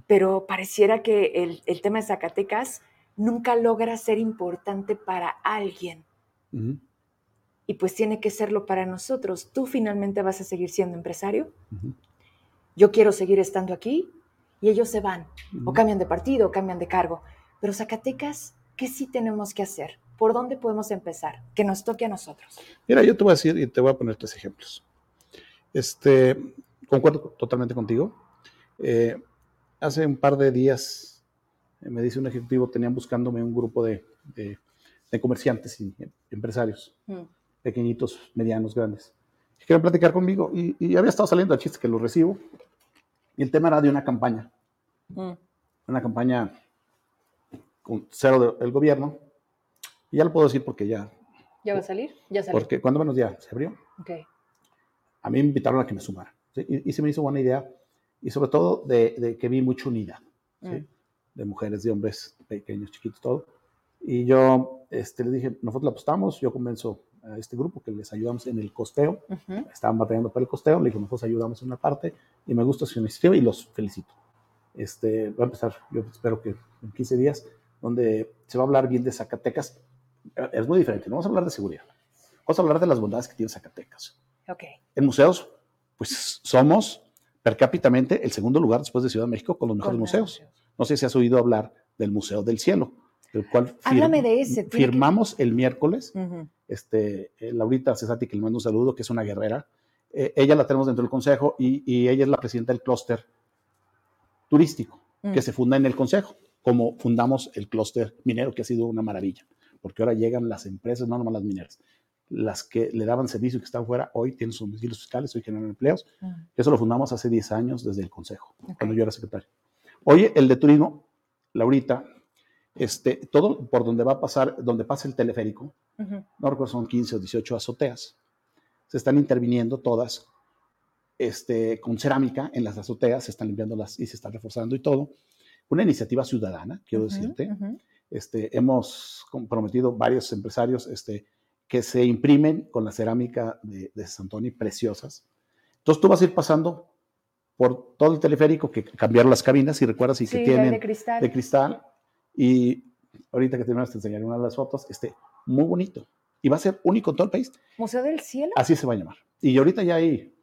Pero pareciera que el, el, tema de Zacatecas nunca logra ser importante para alguien y pues tiene que serlo para nosotros. Tú finalmente vas a seguir siendo empresario. Yo quiero seguir estando aquí y ellos se van o cambian de partido o cambian de cargo. Pero Zacatecas, ¿qué sí tenemos que hacer? ¿Por dónde podemos empezar? Que nos toque a nosotros. Mira, yo te voy a decir y te voy a poner tres ejemplos. Este, concuerdo totalmente contigo. Eh, hace un par de días me dice un ejecutivo, tenían buscándome un grupo de, comerciantes y empresarios. Mm pequeñitos, medianos, grandes, que quieren platicar conmigo. Y, había estado saliendo el chiste que lo recibo. Y el tema era de una campaña. Mm. Una campaña con cero del gobierno. Y ya lo puedo decir porque ya. ¿Ya va a salir? Ya salió. Porque, ¿cuándo menos ya? ¿Se abrió? Ok. a mí me invitaron a que me sumara. Y, se me hizo buena idea, y sobre todo de, que vi mucha unidad, mm. De mujeres, de hombres pequeños, chiquitos, todo. Y yo este, le dije, nosotros la apostamos, yo convenzo a este grupo que les ayudamos en el costeo, estaban batallando para el costeo, le dije, nosotros ayudamos en una parte, y me gusta su iniciativa y los felicito. Este, va a empezar, yo espero que en 15 días, donde se va a hablar bien de Zacatecas. Es muy diferente, no vamos a hablar de seguridad, vamos a hablar de las bondades que tiene Zacatecas. Okay. En museos, pues somos per cápita el segundo lugar después de Ciudad de México con los mejores museos. No sé si has oído hablar del Museo del Cielo, del cual Háblame de ese, firmamos el miércoles. este, eh, Laurita Cesati, que le mando un saludo, que es una guerrera. Eh, ella la tenemos dentro del consejo y, y ella es la presidenta del clúster turístico que mm. se funda en el consejo, como fundamos el clúster minero, que ha sido una maravilla, porque ahora llegan las empresas, no nomás las mineras, las que le daban servicio y que están fuera, hoy tienen sus domicilios fiscales, hoy generan empleos. Mm. Eso lo fundamos hace 10 años desde el Consejo, cuando yo era secretario. Oye, el de turismo, Laurita, este, todo por donde va a pasar, donde pasa el teleférico, no recuerdo, son 15 o 18 azoteas, se están interviniendo todas este, con cerámica en las azoteas, se están limpiando las y se están reforzando y todo. Una iniciativa ciudadana, quiero decirte. este, hemos comprometido varios empresarios este, que se imprimen con la cerámica de, de Santoni preciosas. Entonces tú vas a ir pasando por todo el teleférico, que cambiaron las cabinas, y recuerdas, y que tienen de cristal. de cristal. Y ahorita que terminas te enseñaré una de las fotos, este, muy bonito. Y va a ser único en todo el país. Museo del Cielo. Así se va a llamar. Y ahorita ya hay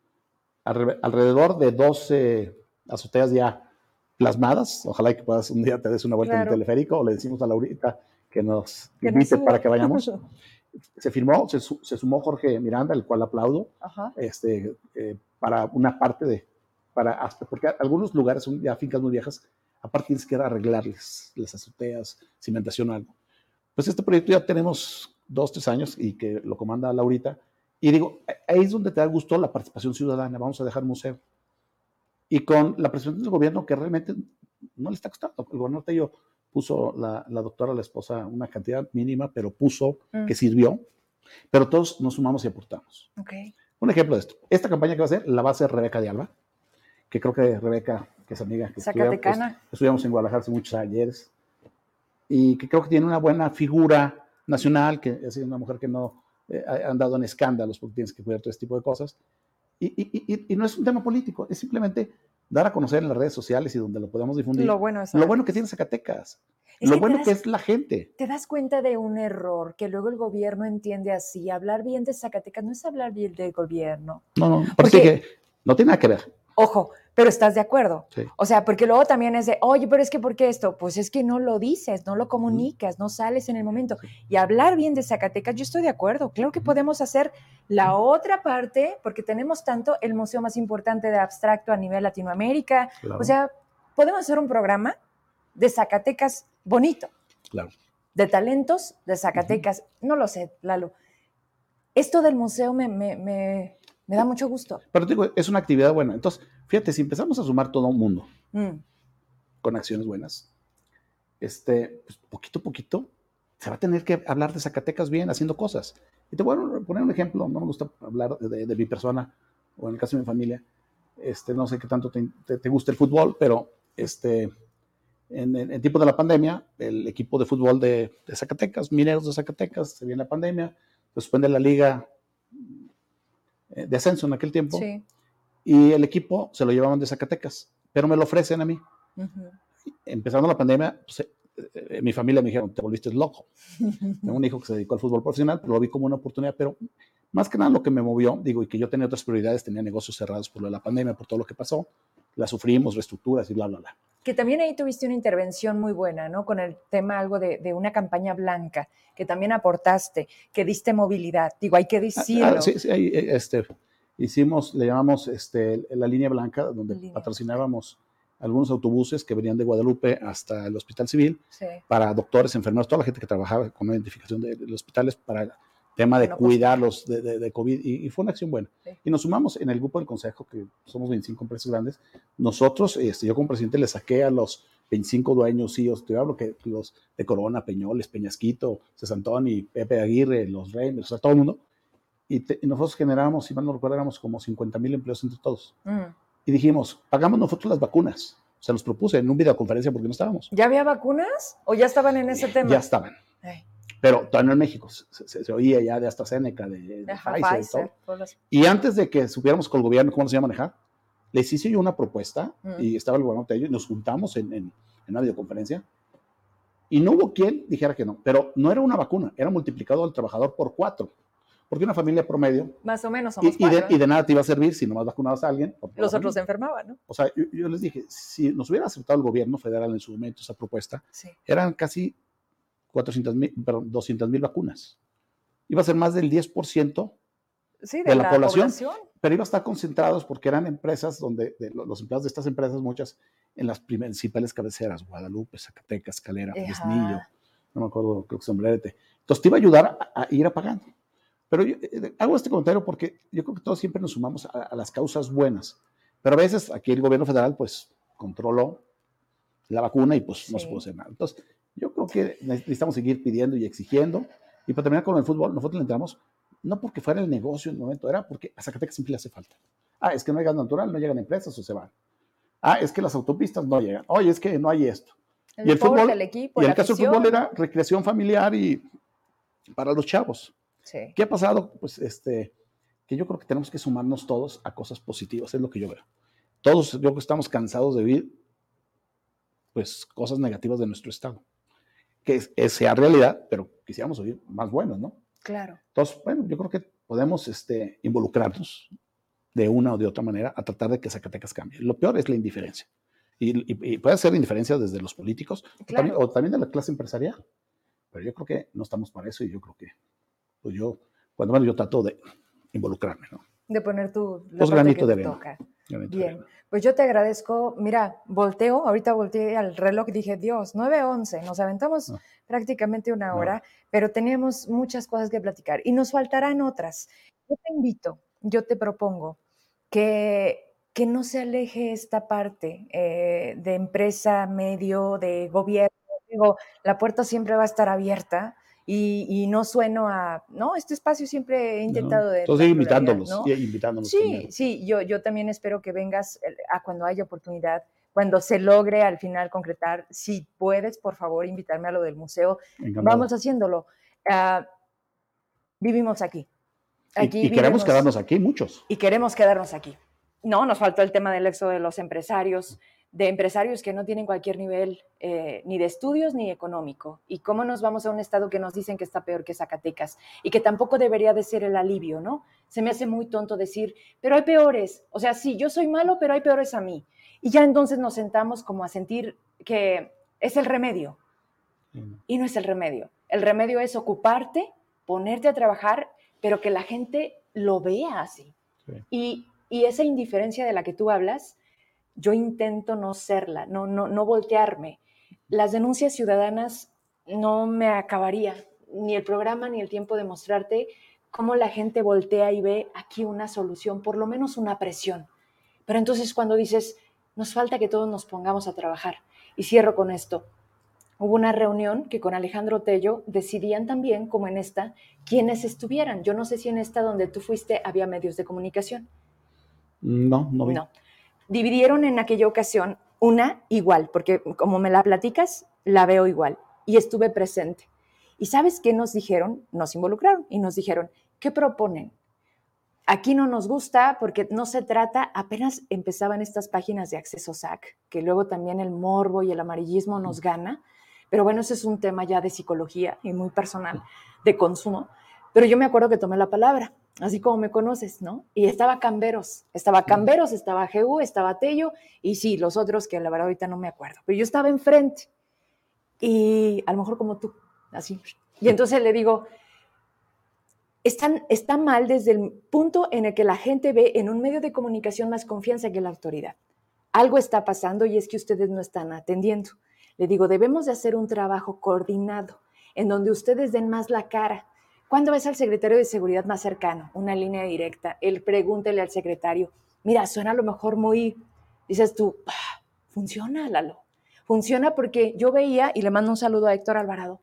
alrededor de 12 azoteas ya plasmadas. Ojalá que puedas un día te des una vuelta en el teleférico o le decimos a Laurita que nos invite para que vayamos. [laughs] se firmó, se, sumó Jorge Miranda, el cual aplaudo, este, eh, para una parte de, para, porque algunos lugares son ya fincas muy viejas, aparte tienes que arreglarles las azoteas, cimentación o algo. Pues este proyecto ya tenemos dos, tres años y que lo comanda Laurita. Y digo, ahí es donde te da gusto la participación ciudadana, vamos a dejar museo. Y con la presentación del gobierno que realmente no le está costando. El gobernador Tello puso la, la, doctora, la esposa, una cantidad mínima, pero puso mm. que sirvió. Pero todos nos sumamos y aportamos. Okay. Un ejemplo de esto. Esta campaña que va a hacer, la va a hacer Rebeca de Alba, que creo que Rebeca, que es amiga, que Zacatecana. estudiamos en Guadalajara hace muchos ayeres, y que creo que tiene una buena figura nacional, que es una mujer que no eh, ha andado en escándalos porque tienes que cuidar todo este tipo de cosas. Y, y, y, no es un tema político, es simplemente dar a conocer en las redes sociales y donde lo podamos difundir. Lo bueno, lo bueno que tiene Zacatecas. lo bueno que es la gente. Te das cuenta de un error que luego el gobierno entiende así. Hablar bien de Zacatecas no es hablar bien del gobierno. No, no, porque no tiene nada que ver. Ojo, pero estás de acuerdo. O sea, porque luego también es de, oye, pero es que ¿por qué esto? Pues es que no lo dices, no lo comunicas, no sales en el momento. Y hablar bien de Zacatecas, yo estoy de acuerdo. Claro que podemos hacer la otra parte, porque tenemos tanto el museo más importante de abstracto a nivel Latinoamérica. O sea, podemos hacer un programa de Zacatecas bonito. Claro. De talentos de Zacatecas. No lo sé, Lalo. Esto del museo me, me me da mucho gusto. Pero te digo, es una actividad buena. Entonces, fíjate, si empezamos a sumar todo un mundo mm. con acciones buenas, este, pues, poquito a poquito, se va a tener que hablar de Zacatecas bien, haciendo cosas. Y te voy a poner un ejemplo, no me gusta hablar de, mi persona, o en el caso de mi familia, este, no sé qué tanto te, gusta el fútbol, pero este, en el tiempo de la pandemia, el equipo de fútbol de, de Zacatecas, Mineros de Zacatecas, se viene la pandemia, suspende la liga eh, de ascenso en aquel tiempo. Y el equipo se lo llevaban de Zacatecas, pero me lo ofrecen a mí. Empezando la pandemia, pues, eh, eh, mi familia me dijeron, te volviste loco. [laughs] Tengo un hijo que se dedicó al fútbol profesional, pero lo vi como una oportunidad, pero más que nada lo que me movió, digo, y que yo tenía otras prioridades, tenía negocios cerrados por lo de la pandemia, por todo lo que pasó, la sufrimos, reestructuras y bla, bla, bla. Que también ahí tuviste una intervención muy buena, ¿no? Con el tema algo de, de una campaña blanca, que también aportaste, que diste movilidad. Digo, hay que ah, ah, decirlo. sí, sí, este, hicimos, le llamamos este, la línea blanca, donde patrocinábamos algunos autobuses que venían de Guadalupe hasta el Hospital Civil para doctores, enfermeros, toda la gente que trabajaba con la identificación de, los hospitales para el tema de cuidarlos de, de, COVID y, fue una acción buena. Y nos sumamos en el grupo del Consejo, que somos 25 empresas grandes. Nosotros, este, yo como presidente le saqué a los 25 dueños, sí, te hablo que los de Corona, Peñoles, Peñasquito, Cesantón y Pepe Aguirre, los Reyes, o sea, todo el mundo, y, nosotros generábamos, si mal no recuerdo, éramos como 50 mil empleos entre todos. Mm. Y dijimos, pagamos nosotros las vacunas. Se los propuse en un videoconferencia porque no estábamos. ¿Ya había vacunas o ya estaban en ese tema? Ya estaban. Pero todavía no en México. Se, oía ya de AstraZeneca, de, de, Pfizer, y todo. Y antes de que supiéramos con el gobierno cómo se iba a manejar, les hice yo una propuesta mm. y estaba el gobernador de ellos y nos juntamos en, en, una videoconferencia y no hubo quien dijera que no, pero no era una vacuna, era multiplicado al trabajador por cuatro. Porque una familia promedio. Más o menos somos y, y, de, nada te iba a servir si nomás vacunabas a alguien. Los otros se enfermaban, ¿no? O sea, yo, les dije, si nos hubiera aceptado el gobierno federal en su momento esa propuesta, eran casi 400 mil, perdón, 200 mil vacunas. Iba a ser más del 10% de, la, población, pero iba a estar concentrados porque eran empresas donde los empleados de estas empresas, muchas en las principales cabeceras, Guadalupe, Zacatecas, Calera, Fresnillo, no me acuerdo, creo que Sombrerete. Entonces te iba a ayudar a ir apagando. Pero yo, eh, hago este comentario porque yo creo que todos siempre nos sumamos a, las causas buenas. Pero a veces aquí el gobierno federal pues controló la vacuna y pues no se pudo hacer nada. Entonces, yo creo que necesitamos seguir pidiendo y exigiendo. Y para terminar con el fútbol, nosotros le entramos no porque fuera el negocio en el momento, era porque a Zacatecas siempre le hace falta. Ah, es que no hay gas natural, no llegan empresas o se van. Ah, es que las autopistas no llegan. Oye, es que no hay esto. El y el fútbol, el equipo, y el caso del fútbol era recreación familiar y para los chavos. ¿Qué ha pasado? Pues este, que yo creo que tenemos que sumarnos todos a cosas positivas, es lo que yo veo. Todos, yo creo que estamos cansados de vivir, pues, cosas negativas de nuestro estado. Que sea realidad, pero quisiéramos oír más buenas, ¿no? Claro. Entonces, bueno, yo creo que podemos este, involucrarnos de una o de otra manera a tratar de que Zacatecas cambie. Lo peor es la indiferencia. Y, puede ser indiferencia desde los políticos o también de la clase empresarial. Pero yo creo que no estamos para eso y yo creo que pues yo, cuando menos yo trato de involucrarme, ¿no? De poner tu... Los granitos de arena. Bien, pues yo te agradezco. Mira, volteo, ahorita volteé al reloj y dije, Dios, 9.11, nos aventamos prácticamente una hora, pero tenemos muchas cosas que platicar y nos faltarán otras. Yo te invito, yo te propongo que que no se aleje esta parte eh, de empresa, medio, de gobierno. Digo, la puerta siempre va a estar abierta y, no sueno a, no, este espacio siempre he intentado de... Entonces invitándolos, invitándolos. Sí, sí, yo, yo también espero que vengas a cuando haya oportunidad, cuando se logre al final concretar, si puedes, por favor, invitarme a lo del museo. Vamos haciéndolo. Ah, vivimos aquí. aquí y, queremos quedarnos aquí, muchos. Y queremos quedarnos aquí. No, nos faltó el tema del éxodo de los empresarios de empresarios que no tienen cualquier nivel eh, ni de estudios ni económico. ¿Y cómo nos vamos a un estado que nos dicen que está peor que Zacatecas? Y que tampoco debería de ser el alivio, ¿no? Se me hace muy tonto decir, pero hay peores. O sea, sí, yo soy malo, pero hay peores a mí. Y ya entonces nos sentamos como a sentir que es el remedio. Y no es el remedio. El remedio es ocuparte, ponerte a trabajar, pero que la gente lo vea así. Y, y esa indiferencia de la que tú hablas, yo intento no serla, no, no, no voltearme. Las denuncias ciudadanas no me acabaría, ni el programa ni el tiempo de mostrarte cómo la gente voltea y ve aquí una solución, por lo menos una presión. Pero entonces cuando dices, nos falta que todos nos pongamos a trabajar. Y cierro con esto. Hubo una reunión que con Alejandro Tello decidían también, como en esta, quiénes estuvieran. Yo no sé si en esta donde tú fuiste había medios de comunicación. No, no vi. No dividieron en aquella ocasión una igual, porque como me la platicas, la veo igual y estuve presente. ¿Y sabes qué nos dijeron? Nos involucraron y nos dijeron, ¿qué proponen? Aquí no nos gusta porque no se trata, apenas empezaban estas páginas de acceso SAC, que luego también el morbo y el amarillismo nos gana, pero bueno, ese es un tema ya de psicología y muy personal, de consumo. Pero yo me acuerdo que tomé la palabra así como me conoces, ¿no? Y estaba Camberos, estaba Camberos, estaba GU, estaba Tello, y sí, los otros que la verdad ahorita no me acuerdo, pero yo estaba enfrente, y a lo mejor como tú, así. Y entonces le digo, están, está mal desde el punto en el que la gente ve en un medio de comunicación más confianza que la autoridad. Algo está pasando y es que ustedes no están atendiendo. Le digo, debemos de hacer un trabajo coordinado en donde ustedes den más la cara, ¿Cuándo ves al secretario de seguridad más cercano? Una línea directa. Él pregúntele al secretario. Mira, suena a lo mejor muy, dices tú, ah, funciona, Lalo. Funciona porque yo veía, y le mando un saludo a Héctor Alvarado,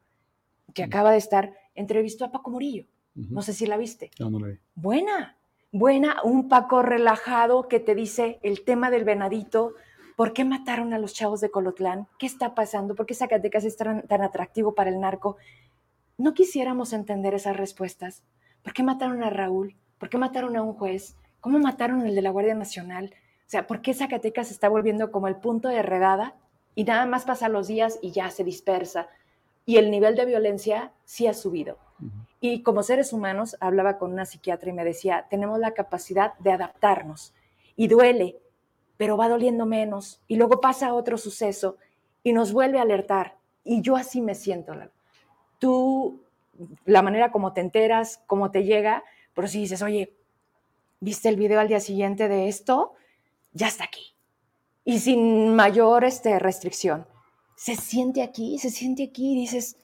que acaba de estar, entrevistó a Paco Murillo. No sé si la viste. No, no la vi. Buena, buena. Un Paco relajado que te dice el tema del venadito. ¿Por qué mataron a los chavos de Colotlán? ¿Qué está pasando? ¿Por qué Zacatecas es tan, tan atractivo para el narco? No quisiéramos entender esas respuestas. ¿Por qué mataron a Raúl? ¿Por qué mataron a un juez? ¿Cómo mataron al de la Guardia Nacional? O sea, ¿por qué Zacatecas se está volviendo como el punto de redada y nada más pasan los días y ya se dispersa? Y el nivel de violencia sí ha subido. Y como seres humanos, hablaba con una psiquiatra y me decía, tenemos la capacidad de adaptarnos. Y duele, pero va doliendo menos. Y luego pasa otro suceso y nos vuelve a alertar. Y yo así me siento. Tú, la manera como te enteras, cómo te llega, pero si dices, oye, ¿viste el video al día siguiente de esto? Ya está aquí. Y sin mayor este, restricción. Se siente aquí, se siente aquí y dices,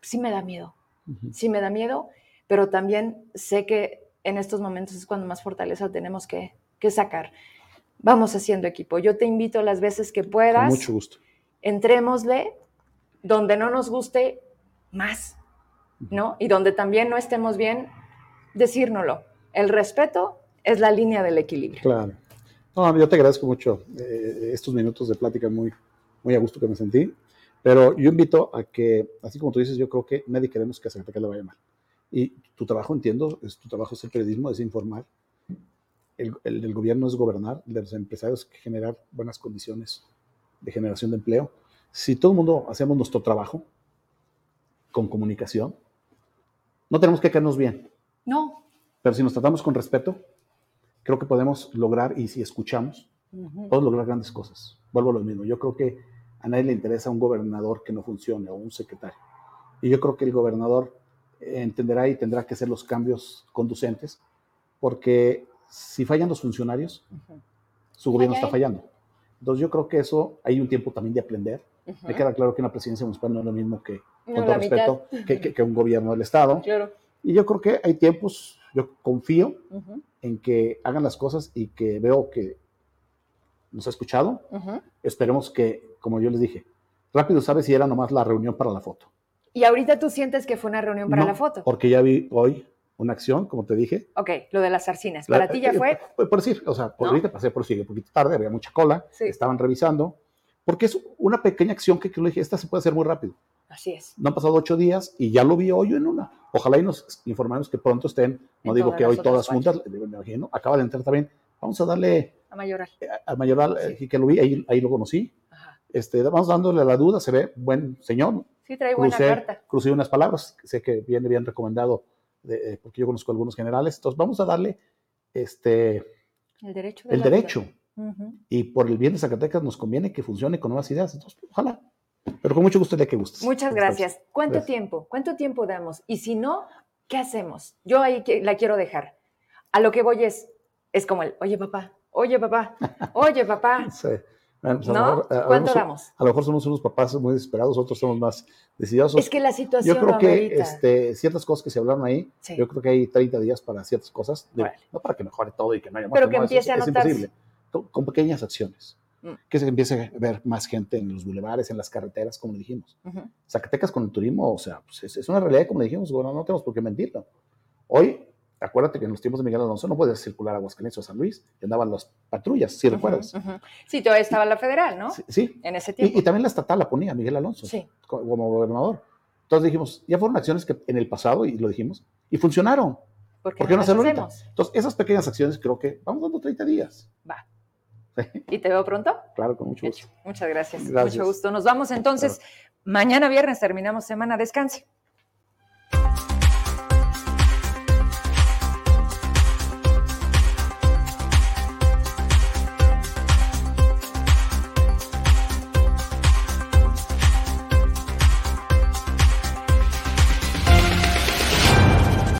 sí me da miedo, sí me da miedo, pero también sé que en estos momentos es cuando más fortaleza tenemos que, que sacar. Vamos haciendo equipo. Yo te invito las veces que puedas. Con mucho gusto. Entrémosle donde no nos guste más, ¿no? Y donde también no estemos bien, decírnoslo. El respeto es la línea del equilibrio. Claro. No, yo te agradezco mucho eh, estos minutos de plática muy, muy a gusto que me sentí. Pero yo invito a que, así como tú dices, yo creo que nadie queremos que a Zacatecas le vaya mal. Y tu trabajo, entiendo, es tu trabajo es el periodismo, es informar. El, el del gobierno es gobernar, el de los empresarios es generar buenas condiciones de generación de empleo. Si todo el mundo hacemos nuestro trabajo con comunicación, no tenemos que caernos bien. No. Pero si nos tratamos con respeto, creo que podemos lograr, y si escuchamos, podemos lograr grandes cosas. Vuelvo a lo mismo. Yo creo que a nadie le interesa un gobernador que no funcione o un secretario. Y yo creo que el gobernador entenderá y tendrá que hacer los cambios conducentes, porque si fallan los funcionarios, su gobierno está fallando. Entonces yo creo que eso hay un tiempo también de aprender. Me queda claro que una presidencia municipal no es lo mismo que, con todo respeto, que, que, que, un gobierno del Estado. Claro. Y yo creo que hay tiempos, yo confío uh -huh. en que hagan las cosas y que veo que nos ha escuchado. Uh -huh. Esperemos que, como yo les dije, rápido sabe si era nomás la reunión para la foto. ¿Y ahorita tú sientes que fue una reunión para no, la foto? Porque ya vi hoy una acción, como te dije. Ok, lo de las sarcinas. ¿Para la, ti ya fue? Eh, por, decir, o sea, por ¿No? ahorita pasé por sigue un poquito tarde, había mucha cola, sí. estaban revisando, porque es una pequeña acción que, que le dije, esta se puede hacer muy rápido. Así es. No han pasado ocho días y ya lo vi hoy en una. Ojalá y nos informemos que pronto estén, no en digo que hoy todas juntas, me imagino, acaba de entrar también. Vamos a darle a Mayoral. A, a Mayoral, sí. eh, que lo vi, ahí, ahí lo conocí. Ajá. Este, vamos dándole la duda, se ve buen señor. Sí, trae buena crucé, carta. Crucé unas palabras, sé que viene bien recomendado, de, eh, porque yo conozco a algunos generales. Entonces, vamos a darle este, el derecho. el derecho. Uh -huh. Y por el bien de Zacatecas nos conviene que funcione con nuevas ideas. Entonces, ojalá. Pero con mucho gusto, ya que gustes. Muchas gracias. ¿Cuánto gracias. tiempo? ¿Cuánto tiempo damos? Y si no, ¿qué hacemos? Yo ahí la quiero dejar. A lo que voy es, es como el, oye papá, oye papá, [laughs] oye papá. sí. Bueno, pues ¿No? A, lo, a, ¿Cuánto a, damos? A lo mejor somos unos papás muy desesperados, otros somos más decidiosos. Es que la situación Yo creo no que este, ciertas cosas que se hablaron ahí, Sí. yo creo que hay 30 días para ciertas cosas. de- Vale. No para que mejore todo y que no haya Pero muerte, que empiece eso a es, es notarse. imposible. Con, pequeñas acciones. Mm. Que se empiece a ver más gente en los bulevares, en las carreteras, como dijimos. Ujú. Zacatecas con el turismo, o sea, pues es, es una realidad, como dijimos, bueno, no tenemos por qué mentirlo. Hoy, acuérdate que en los tiempos de Miguel Alonso no podías circular a Aguascalientes o a San Luis, y andaban las patrullas, si recuerdas. Ujú, ujú. Sí, todavía estaba la federal, ¿no? Sí, sí. En ese tiempo. Y, y también la estatal la ponía Miguel Alonso Sí. co- como gobernador. Entonces dijimos, ya fueron acciones que en el pasado, y lo dijimos, y funcionaron. ¿Por qué, ¿Por qué no las hacerlo ahorita? Entonces, esas pequeñas acciones creo que vamos dando 30 días. Va. [laughs] ¿Y te veo pronto? Claro, con mucho gusto. Muchas gracias. Gracias. Mucho gusto. Nos vamos entonces. Mañana viernes terminamos semana. Descanse.